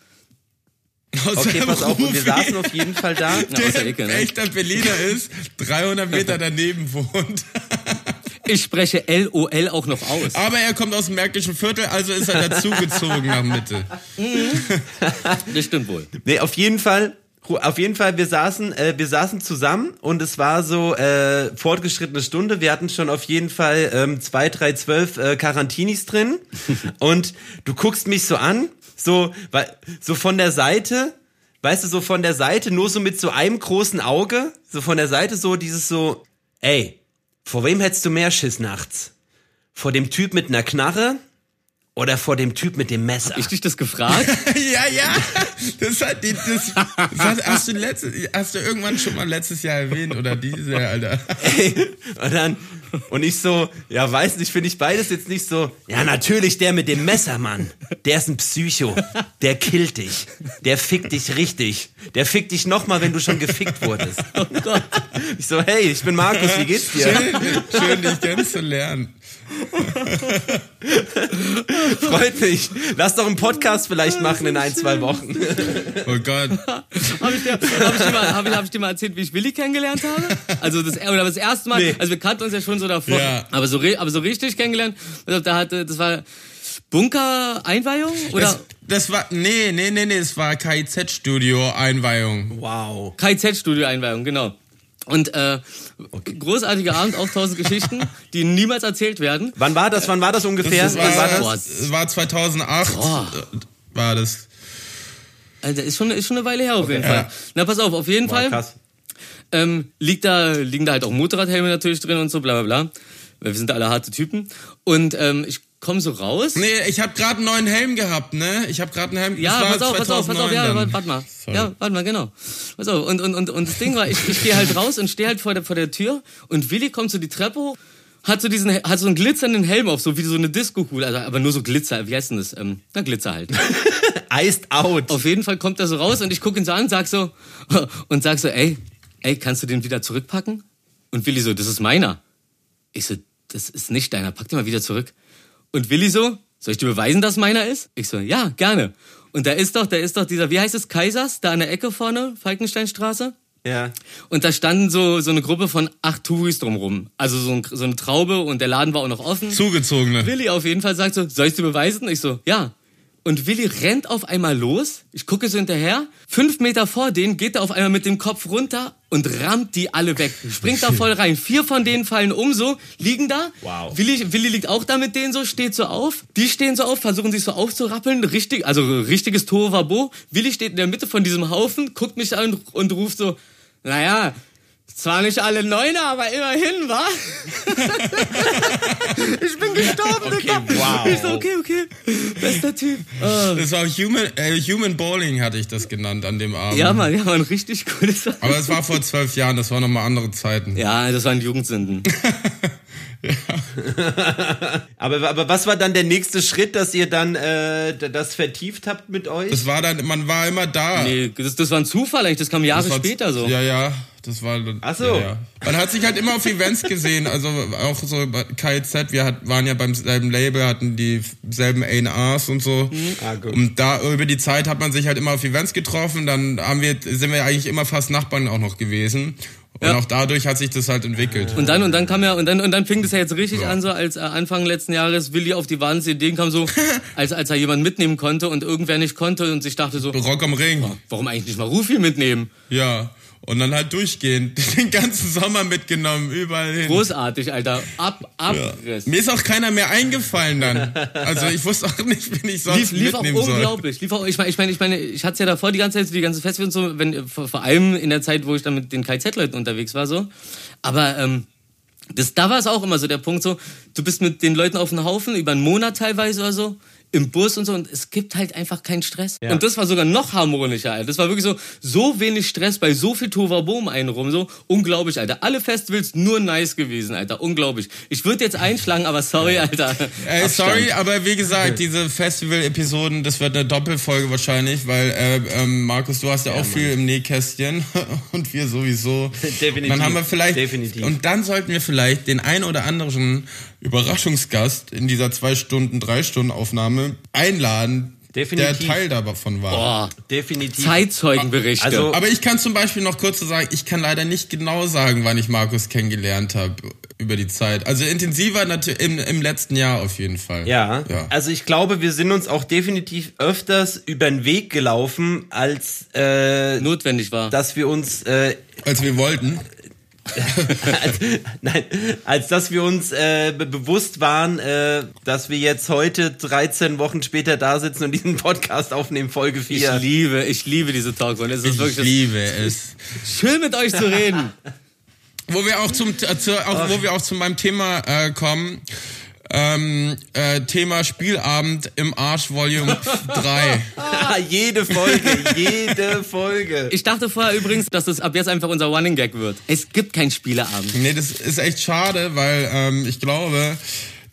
Okay, pass auf, und wir saßen auf jeden Fall da. Ja, außer der Ecke, ein ne? echter Berliner ist, 300 Meter daneben wohnt. Ich spreche LOL auch noch aus. Aber er kommt aus dem Märkischen Viertel, also ist er dazugezogen nach Mitte. Das stimmt wohl. Nee, auf jeden Fall. Auf jeden Fall, wir saßen, äh, wir saßen zusammen und es war so äh, fortgeschrittene Stunde. Wir hatten schon auf jeden Fall ähm, zwei, drei, zwölf äh, Quarantinis drin <laughs> und du guckst mich so an, so, so von der Seite, weißt du, so von der Seite, nur so mit so einem großen Auge, so von der Seite so dieses so, ey, vor wem hättest du mehr Schiss nachts? Vor dem Typ mit einer Knarre oder vor dem Typ mit dem Messer? Ich dich das gefragt? <laughs> Ja, ja. Das hat die, das, das hat, hast du letztes, hast du irgendwann schon mal letztes Jahr erwähnt oder dieses Jahr, Alter. Und dann, und ich so, ja, weiß nicht, finde ich beides jetzt nicht so, ja, natürlich der mit dem Messer, Mann. Der ist ein Psycho. Der killt dich. Der fickt dich richtig. Der fickt dich nochmal, wenn du schon gefickt wurdest. Oh Gott. Ich so, hey, ich bin Markus, wie geht's dir? Schön, schön dich kennenzulernen. <laughs> Freut mich. Lass doch einen Podcast vielleicht machen in ein, zwei Wochen. <laughs> Oh Gott. Habe ich, dir- hab ich, dir mal- hab ich, hab ich dir mal erzählt, wie ich Willi kennengelernt habe? Also das, oder das erste Mal, Nee. also wir kannten uns ja schon so davor, Ja. aber, so, aber so richtig kennengelernt, also da hatte, das war Bunker-Einweihung? Oder Das, das war, nee, nee, nee, nee, es war KIZ-Studio-Einweihung. Wow. KZ-Studio-Einweihung, genau. Und äh, großartiger Abend, auch tausend Geschichten, <laughs> die niemals erzählt werden. Wann war das? Wann war das ungefähr? Das Wann war war, Boah. das war 2008, Boah. äh, war das. Also ist schon, ist schon eine Weile her auf jeden Ja. Fall. Na pass auf, auf jeden Boah, Fall krass. ähm, liegt da, liegen da halt auch Motorradhelme natürlich drin und so, bla bla bla. Weil Wir sind alle harte Typen. Und ähm, ich komme so raus. Nee, ich habe gerade einen neuen Helm gehabt, ne? Ich habe gerade einen Helm. Ja, pass auf, pass auf, pass auf, 2009 ja, warte, mal. Sorry. Ja, warte mal, genau. Pass auf, und, und, und, und das Ding war, ich, ich gehe halt raus und stehe halt vor der, vor der Tür und Willi kommt so die Treppe hoch, hat so diesen, hat so einen glitzernden Helm auf, so wie so eine Disco-Kugel, also, aber nur so Glitzer, wie heißt denn das? Ähm, na, Glitzer halt. <laughs> Iced out. Auf jeden Fall kommt er so raus und ich gucke ihn so an, sag so, und sag so, ey, ey, kannst du den wieder zurückpacken? Und Willi so, das ist meiner. Ich so, das ist nicht deiner, pack den mal wieder zurück. Und Willi so, soll ich dir beweisen, dass meiner ist? Ich so, ja, gerne. Und da ist doch, da ist doch dieser, wie heißt es, Kaisers, da an der Ecke vorne, Falkensteinstraße. Ja. Und da standen so, so eine Gruppe von acht Touris drumrum. Also so, ein, so eine Traube und der Laden war auch noch offen. Zugezogene. Willi auf jeden Fall sagt so, soll ich dir beweisen? Ich so, ja. Und Willi rennt auf einmal los. Ich gucke so hinterher. Fünf Meter vor denen geht er auf einmal mit dem Kopf runter und rammt die alle weg. Springt da voll rein. Vier von denen fallen um so, liegen da. Wow. Willi, Willi liegt auch da mit denen so, steht so auf. Die stehen so auf, versuchen sich so aufzurappeln. Richtig, also richtiges Tohuwabo. Willi steht in der Mitte von diesem Haufen, guckt mich an und ruft so, naja, zwar nicht alle Neuner, aber immerhin, wa? <laughs> ich bin gestorben, Okay, Digga. wow. Ich so, okay, okay. Bester Typ. Ah. Das war Human, äh, Human Bowling, hatte ich das genannt an dem Abend. Ja, Mann, ja, Mann, richtig cooles. Aber es war vor zwölf Jahren, das waren nochmal andere Zeiten. Ja, das waren Jugendsünden. <laughs> <laughs> Aber, aber was war dann der nächste Schritt, dass ihr dann äh, das vertieft habt mit euch? Das war dann, man war immer da. Nee, das, das war ein Zufall eigentlich, das kam Jahre Das später so. Ja, ja, das war. Ach so. Ja, ja. Man hat sich halt immer auf Events gesehen, also auch so bei KZ, wir hat, waren ja beim selben Label, hatten dieselben A&Rs und so. Ah, gut. Und da über die Zeit hat man sich halt immer auf Events getroffen, dann haben wir, sind wir eigentlich immer fast Nachbarn auch noch gewesen. Und Ja. auch dadurch hat sich das halt entwickelt. Und dann, und dann kam ja, und dann, und dann fing das ja jetzt richtig an, so als äh, Anfang letzten Jahres Willi auf die Wahnsinnsideen kam, so, <laughs> als, als er jemanden mitnehmen konnte und irgendwer nicht konnte und sich dachte so, Rock am Ring. warum eigentlich nicht mal Rufi mitnehmen? Ja. Und dann halt durchgehend <laughs> den ganzen Sommer mitgenommen, überall hin. Großartig, Alter. Ab, Ja. Abriss. Mir ist auch keiner mehr eingefallen dann. Also ich wusste auch nicht, wen ich sonst Lief, lief auch mitnehmen soll. unglaublich. Lief auch, ich meine, ich meine, ich meine, ich hatte es ja davor die ganze Zeit, so die ganze Festivals und so, wenn, vor, vor allem in der Zeit, wo ich dann mit den KZ-Leuten unterwegs war, so. Aber, ähm, das, da war es auch immer so der Punkt so, du bist mit den Leuten auf einem Haufen, über einen Monat teilweise oder so, im Bus und so und es gibt halt einfach keinen Stress. Ja. Und das war sogar noch harmonischer, Alter. Das war wirklich so, so wenig Stress bei so viel Toverboom einen rum, so unglaublich, Alter. Alle Festivals nur nice gewesen, Alter. Unglaublich. Ich würde jetzt einschlagen, aber sorry, Alter. Ey, Abstand. sorry, aber wie gesagt, <laughs> diese Festival-Episoden, das wird eine Doppelfolge wahrscheinlich, weil äh, ähm, Markus, du hast ja auch viel im Nähkästchen <laughs> und wir sowieso. <laughs> Definitiv. Dann haben wir vielleicht Definitiv. und dann sollten wir vielleicht den ein oder anderen Überraschungsgast in dieser zwei Stunden, drei Stunden Aufnahme einladen, Definitiv. der Teil davon war. Boah. Definitiv. Zeitzeugenberichte. Also- Aber ich kann zum Beispiel noch kurz sagen, ich kann leider nicht genau sagen, wann ich Markus kennengelernt habe über die Zeit. Also intensiver natürlich im, im letzten Jahr auf jeden Fall. Ja. ja. also ich glaube, wir sind uns auch definitiv öfters über den Weg gelaufen, als äh, notwendig war. dass wir uns äh, Als wir wollten. Als, <laughs> nein, als dass wir uns äh, be- bewusst waren, äh, dass wir jetzt heute 13 Wochen später da sitzen und diesen Podcast aufnehmen, Folge Ich 4. liebe, ich liebe diese Talkrunde. Es ist Ich wirklich liebe es. <laughs> schön mit euch zu reden. <laughs> Wo wir auch zum, äh, zu, auch, wo wir auch zu meinem Thema äh, kommen. Ähm, äh, Thema Spielabend im Arsch Volume 3. Ah, jede Folge, jede Folge. Ich dachte vorher übrigens, dass das ab jetzt einfach unser Running Gag wird. Es gibt keinen Spieleabend. Nee, das ist echt schade, weil ähm, ich glaube,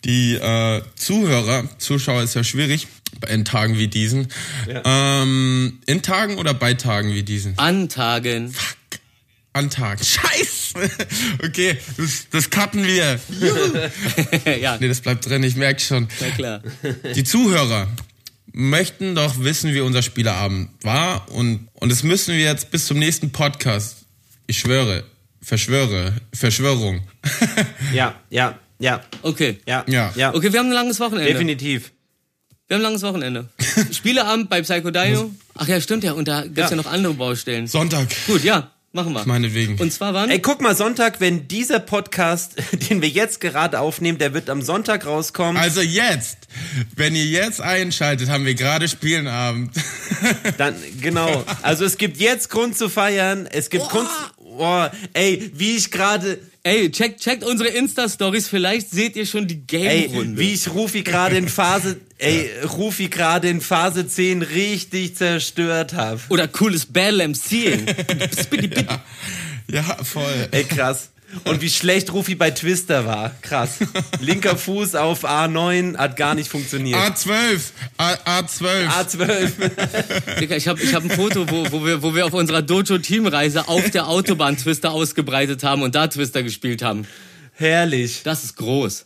die äh, Zuhörer, Zuschauer ist ja schwierig in Tagen wie diesen. Ähm, in Tagen oder bei Tagen wie diesen? An Tagen. An Tag. <laughs> Scheiße! Okay, das, das cutten wir. <laughs> Ja, Nee, das bleibt drin, ich merke schon. na klar. Die Zuhörer möchten doch wissen, wie unser Spieleabend war und, und das müssen wir jetzt bis zum nächsten Podcast. Ich schwöre, verschwöre, Verschwörung. <laughs> Ja, ja, ja, Okay. ja, Ja. ja. Okay, wir haben ein langes Wochenende. Definitiv. Wir haben ein langes Wochenende. Spieleabend bei Psycho Dino. Ach ja, stimmt ja. Und da gibt's ja. Ja. noch andere Baustellen. Sonntag, Gut, ja, machen wir. meinetwegen. Und zwar wann? Ey, guck mal, Sonntag, wenn dieser Podcast, <laughs> den wir jetzt gerade aufnehmen, der wird am Sonntag rauskommen. Also jetzt, wenn ihr jetzt einschaltet, haben wir gerade Spielenabend. <laughs> Dann, genau. Also es gibt jetzt Grund zu feiern. Es gibt Grund. Oh, ey, wie ich gerade. Ey, checkt, checkt unsere Insta-Stories. Vielleicht seht ihr schon die Ey, Game-Runde. wie ich Rufi gerade in Phase. Ey, Rufi gerade in Phase 10 richtig zerstört habe. Oder cooles Battle <laughs> MCing. Spitty ja, voll. Ey, krass. Und wie schlecht Rufi bei Twister war. Krass. Linker Fuß auf A9 hat gar nicht funktioniert. A12, A, A12. A12. <laughs> Digga, ich habe ich hab ein Foto, wo, wo, wir, wo wir auf unserer Dojo-Teamreise auf der Autobahn Twister ausgebreitet haben und da Twister gespielt haben. Herrlich. Das ist groß.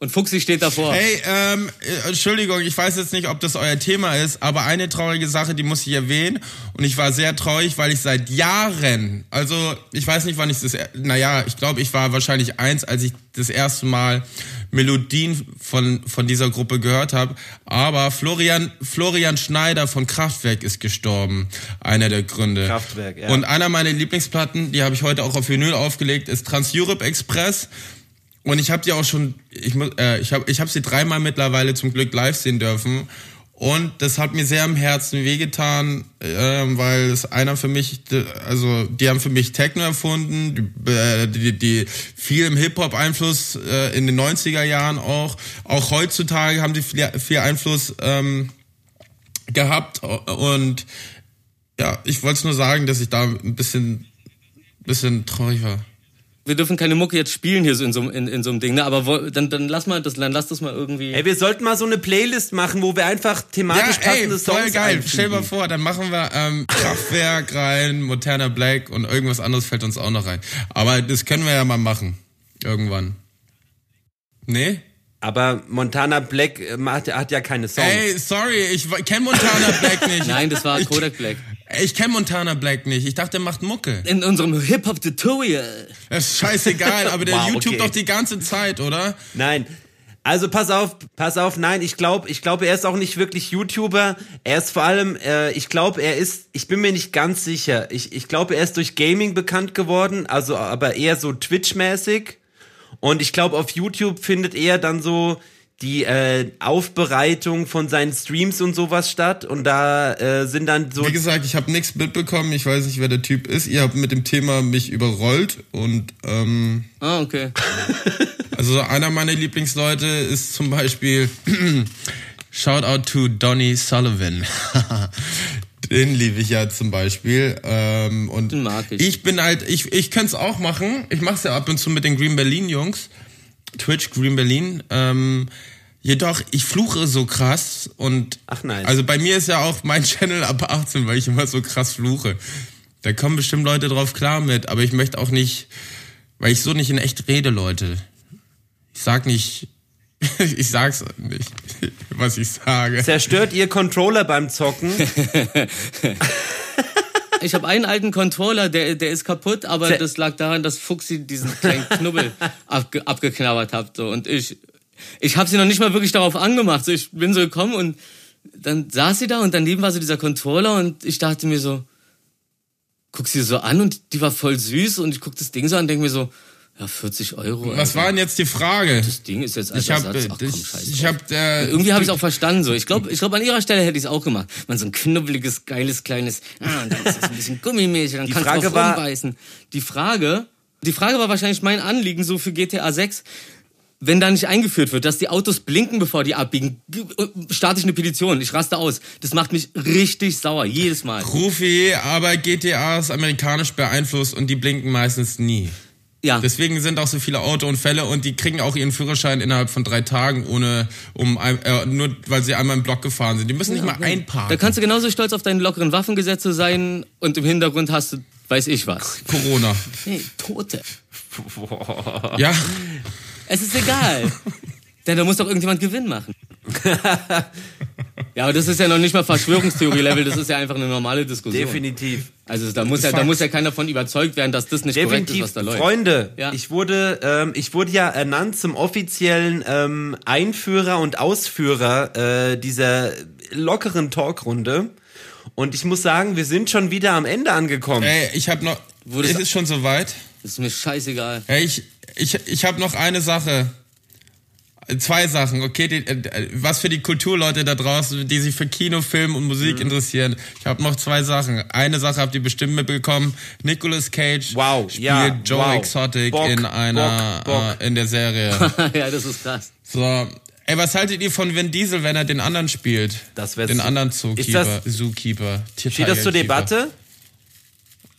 Und Fuchsi steht davor. Hey, ähm, äh, Entschuldigung, ich weiß jetzt nicht, ob das euer Thema ist, aber eine traurige Sache, die muss ich erwähnen. Und ich war sehr traurig, weil ich seit Jahren, also ich weiß nicht, wann ich das, naja, ich glaube, ich war wahrscheinlich eins, als ich das erste Mal Melodien von, von dieser Gruppe gehört habe. Aber Florian, Florian Schneider von Kraftwerk ist gestorben. Einer der Gründe. Kraftwerk, ja. Und einer meiner Lieblingsplatten, die habe ich heute auch auf Vinyl aufgelegt, ist Trans-Europe Express. Und ich habe die auch schon, ich äh, ich habe, ich habe sie dreimal mittlerweile zum Glück live sehen dürfen. Und das hat mir sehr am Herzen wehgetan, äh, weil es einer für mich, also die haben für mich Techno erfunden, die, äh, die, die viel im Hip-Hop Einfluss äh, in den 90er Jahren auch. Auch heutzutage haben die viel, viel Einfluss ähm, gehabt. Und ja, ich wollte nur sagen, dass ich da ein bisschen, bisschen traurig war. Wir dürfen keine Mucke jetzt spielen hier so in so, einem- in, in so einem Ding, ne? Aber wo, dann, dann lass mal das, dann lass das mal irgendwie. Ey, wir sollten mal so eine Playlist machen, wo wir einfach thematisch Ja, ey, passende voll Songs geil. einfügen. Stell mal vor, dann machen wir ähm, Kraftwerk rein, Montana Black und irgendwas anderes fällt uns auch noch rein. Aber das können wir ja mal machen. Irgendwann. Nee? Aber Montana Black äh, macht, hat ja keine Songs. Ey, sorry, ich kenne Montana Black nicht. <laughs> Nein, das war Kodak Black. Ich kenne Montana Black nicht. Ich dachte, er macht Mucke. In unserem Hip-Hop-Tutorial. Das ist scheißegal, aber der <laughs> Wow, YouTube okay. doch die ganze Zeit, oder? Nein. Also pass auf, pass auf, nein, ich glaube, ich glaube, er ist auch nicht wirklich YouTuber. Er ist vor allem, äh, ich glaube, er ist, ich bin mir nicht ganz sicher. Ich, ich glaube, er ist durch Gaming bekannt geworden, also aber eher so Twitch-mäßig. Und ich glaube, auf YouTube findet er dann so die äh, Aufbereitung von seinen Streams und sowas statt. Und da äh, sind dann so Wie gesagt, ich habe nichts mitbekommen. Ich weiß nicht, wer der Typ ist. Ihr habt mit dem Thema mich überrollt und ähm, Ah, okay. <laughs> Also einer meiner Lieblingsleute ist zum Beispiel <clears throat> Shout out to Donny Sullivan. <laughs> Den liebe ich ja zum Beispiel. Ähm, und Den mag ich. ich bin halt, ich, ich könnte es auch machen. Ich mache es ja ab und zu mit den Green Berlin Jungs. Twitch Green Berlin. Ähm, jedoch, ich fluche so krass und Ach, nice. also bei mir ist ja auch mein <laughs> Channel ab 18, weil ich immer so krass fluche. Da kommen bestimmt Leute drauf klar mit, aber ich möchte auch nicht, weil ich so nicht in echt rede, Leute. Ich sag nicht, <laughs> ich sag's nicht, <laughs> was ich sage. zerstört ihr Controller beim Zocken. Ich habe einen alten Controller, der, der ist kaputt, aber das lag daran, dass Fuchsi diesen kleinen Knubbel <laughs> abge, abgeknabbert hat. So. Und ich, ich habe sie noch nicht mal wirklich darauf angemacht. So, ich bin so gekommen und dann saß sie da und daneben war so dieser Controller und ich dachte mir so, guck sie so an und die war voll süß und ich guck das Ding so an und denk mir so, ja, 40 Euro. Was war denn jetzt die Frage? Das Ding ist jetzt als Ich habe, Ersatz. Ach komm, ich, scheiß ich habe, äh, Irgendwie habe ich es auch verstanden so. Ich glaube, ich glaub, an ihrer Stelle hätte ich es auch gemacht. Man so ein knubbeliges, geiles, kleines, ah, und dann ist das ein bisschen gummimäßig, dann Die kannst Frage du drauf war- rumbeißen. Die Frage, die Frage war wahrscheinlich mein Anliegen so für GTA 6. Wenn da nicht eingeführt wird, dass die Autos blinken, bevor die abbiegen, g- starte ich eine Petition. Ich raste aus. Das macht mich richtig sauer, jedes Mal. Rufi, aber GTA ist amerikanisch beeinflusst und die blinken meistens nie. Ja, Deswegen sind auch so viele Autounfälle und die kriegen auch ihren Führerschein innerhalb von drei Tagen, ohne, um, ein- äh, nur weil sie einmal im Block gefahren sind. Die müssen nicht mal einparken. da kannst du genauso stolz auf deine lockeren Waffengesetze sein und im Hintergrund hast du weiß ich was. Corona. Nee, Tote. Ja, Es ist egal. <laughs> Denn da muss doch irgendjemand Gewinn machen. <laughs> ja, aber das ist ja noch nicht mal Verschwörungstheorie-Level, das ist ja einfach eine normale Diskussion. Definitiv. Also da muss ja, da muss ja keiner von überzeugt werden, dass das nicht korrekt ist, Definitiv, was da läuft. Freunde, Ja. ich wurde, ähm, ich wurde ja ernannt zum offiziellen ähm, Einführer und Ausführer äh, dieser lockeren Talkrunde. Und ich muss sagen, wir sind schon wieder am Ende angekommen. ey, ich habe noch. Das- ist es schon soweit? Das ist mir scheißegal. Ey, ich, ich, ich habe noch eine Sache. Zwei Sachen, okay? Die, äh, was für die Kulturleute da draußen, die sich für Kino, Film und Musik Mhm. interessieren. Ich habe noch zwei Sachen. Eine Sache habt ihr bestimmt mitbekommen. Nicolas Cage Wow, spielt ja, Joe wow. Exotic Bock, in einer Bock, Bock. Äh, in der Serie. <laughs> ja, das ist krass. so. Ey, was haltet ihr von Vin Diesel, wenn er den anderen spielt? Das wär's- Den anderen Zookeeper. das- Zookeeper. Steht das zur. Debatte?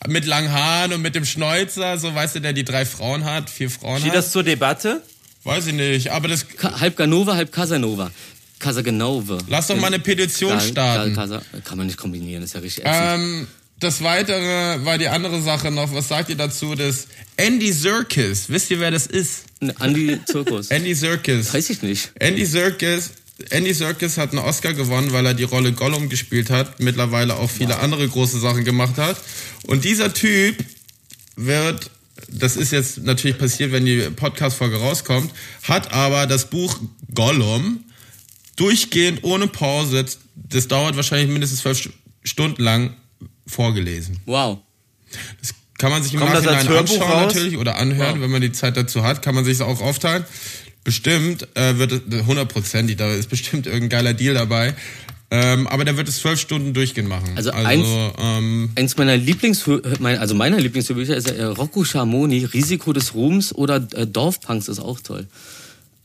Mit langen Haaren und mit dem Schnäuzer, so weißt du, der die drei Frauen hat, vier Frauen Steht hat. das zur Debatte? Weiß ich nicht, aber das Ka halb Ganova, halb Casanova. Casaganova. Lass doch mal eine Petition starten. Casa kann man nicht kombinieren, ist ja richtig. Ähm, das weitere war die andere Sache noch. Was sagt ihr dazu? Das Andy Serkis. Wisst ihr, wer das ist? Andy Zirkus. <laughs> Andy Serkis. Weiß ich nicht. Andy Serkis. Andy Serkis hat einen Oscar gewonnen, weil er die Rolle Gollum gespielt hat, mittlerweile auch viele andere große Sachen gemacht hat. Und dieser Typ wird, das ist jetzt natürlich passiert, wenn die Podcast-Folge rauskommt, hat aber das Buch Gollum durchgehend ohne Pause, das dauert wahrscheinlich mindestens zwölf Stu- Stunden lang, vorgelesen. Wow. Das kann man sich im Kommt Nachhinein anschauen raus? natürlich oder anhören, Wow. wenn man die Zeit dazu hat, kann man sich auch aufteilen. Bestimmt äh, wird es hundertprozentig, da ist bestimmt irgendein geiler Deal dabei. Ähm, aber der wird es zwölf Stunden durchgehend machen. Also also eins- ähm, Eins meiner Lieblings, mein, also meiner Lieblingshörbücher ist äh, Rocco Schamoni, Risiko des Ruhms oder äh, Dorfpunks ist auch toll.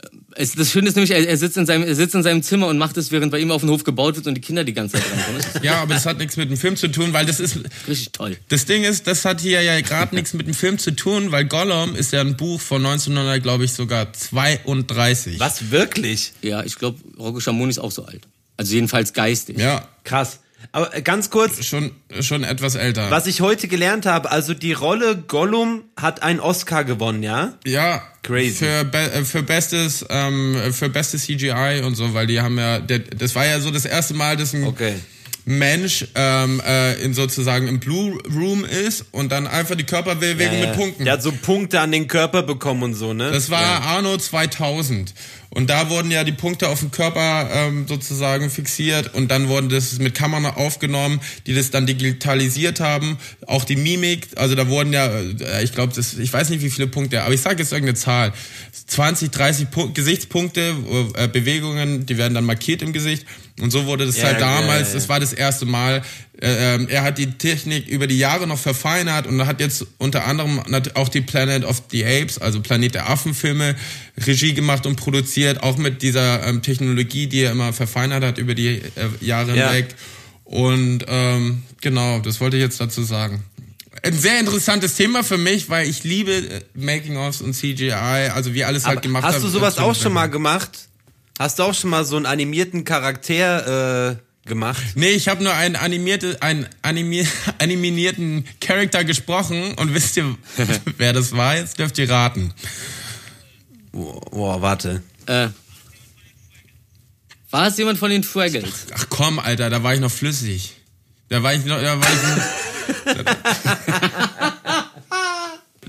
Äh, Es, das Schöne ist nämlich, er, er, sitzt in seinem, er sitzt in seinem Zimmer und macht es, während bei ihm auf dem Hof gebaut wird und die Kinder die ganze Zeit ist <laughs> ja, aber das hat nichts mit dem Film zu tun, weil das ist richtig toll. das Ding ist, das hat hier ja gerade nichts mit dem Film zu tun, weil Gollum ist ja ein Buch von 1900, glaube ich, sogar 32. Was, wirklich? Ja, ich glaube, Rocco Schamoni ist auch so alt. Also jedenfalls geistig. Ja, Krass. Aber äh, ganz kurz, schon schon etwas älter. was ich heute gelernt habe, also die Rolle Gollum hat einen Oscar gewonnen, ja? Ja, Crazy. Für, be äh, für bestes ähm, für bestes CGI und so, weil die haben ja der, das war ja so das erste Mal, dass ein Okay. Mensch ähm, äh, in sozusagen im Blue Room ist und dann einfach die Körperbewegung mit Punkten. Der hat so Punkte an den Körper bekommen und so, ne? Das war Arno 2000. Und da wurden ja die Punkte auf dem Körper ähm, sozusagen fixiert und dann wurden das mit Kameran aufgenommen, die das dann digitalisiert haben. Auch die Mimik, also da wurden ja, äh, ich glaube, ich weiß nicht wie viele Punkte, aber ich sage jetzt irgendeine Zahl. 20, 30 Pu Gesichtspunkte, äh, Bewegungen, die werden dann markiert im Gesicht. Und so wurde das Ja, halt ja, damals, ja. das war das erste Mal. Äh, ähm, er hat die Technik über die Jahre noch verfeinert und hat jetzt unter anderem auch die Planet of the Apes, also Planet der Affen Filme, Regie gemacht und produziert, auch mit dieser ähm, Technologie, die er immer verfeinert hat über die äh, Jahre Ja. hinweg. Und ähm, genau, das wollte ich jetzt dazu sagen. Ein sehr interessantes Thema für mich, weil ich liebe äh, Making-ofs und CGI, also wie alles halt Aber gemacht hat. hast du sowas auch schon mal gemacht? Hast du auch schon mal so einen animierten Charakter äh, gemacht? Nee, ich habe nur einen animierte, einen animi <laughs> animierten Charakter gesprochen und wisst ihr, <laughs> wer das war? Jetzt dürft ihr raten. Boah, warte. Äh, war es jemand von den Fraggles? Ach komm, Alter, da war ich noch flüssig. Da war ich noch, da war ich,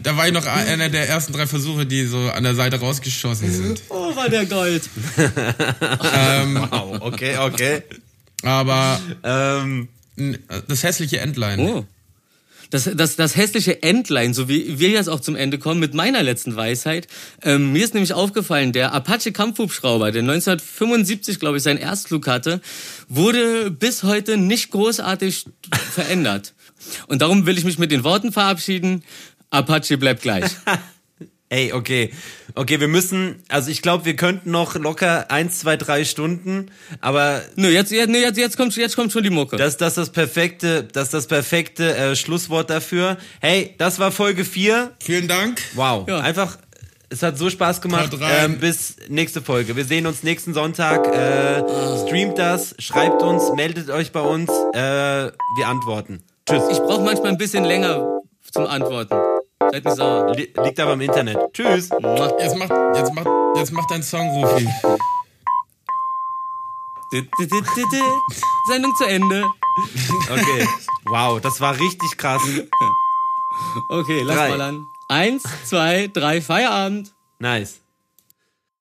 da war ich noch einer der ersten drei Versuche, die so an der Seite rausgeschossen sind. Oh, war der Gold. Wow, okay, okay. Aber ähm, das hässliche Entlein. Oh. Das, das, das hässliche Entlein, so wie wir jetzt auch zum Ende kommen, mit meiner letzten Weisheit. Ähm, mir ist nämlich aufgefallen, der Apache Kampfhubschrauber, der 1975, glaube ich, seinen Erstflug hatte, wurde bis heute nicht großartig verändert. Und darum will ich mich mit den Worten verabschieden. Apache bleibt gleich. <laughs> ey, okay. Okay, wir müssen, also ich glaube, wir könnten noch locker eins, zwei, drei Stunden, aber Nö, jetzt, jetzt, nee, jetzt, jetzt, kommt, jetzt kommt schon die Mucke. das, das ist das perfekte, das ist das perfekte äh, Schlusswort dafür. Hey, das war Folge 4. Vielen Dank. Wow, Ja. einfach, es hat so Spaß gemacht. Ähm, bis nächste Folge. Wir sehen uns nächsten Sonntag. Äh, streamt das, schreibt uns, meldet euch bei uns. Äh, wir antworten. Tschüss. ich brauche manchmal ein bisschen länger, zum Antworten. Seid nicht sauer. Li liegt aber im Internet. Tschüss. Jetzt mach, jetzt mach, jetzt mach deinen Song, Rufi. Sendung zu Ende. Okay. Wow, das war richtig krass. Okay, lass Drei. mal an. Eins, zwei, drei, Feierabend. Nice.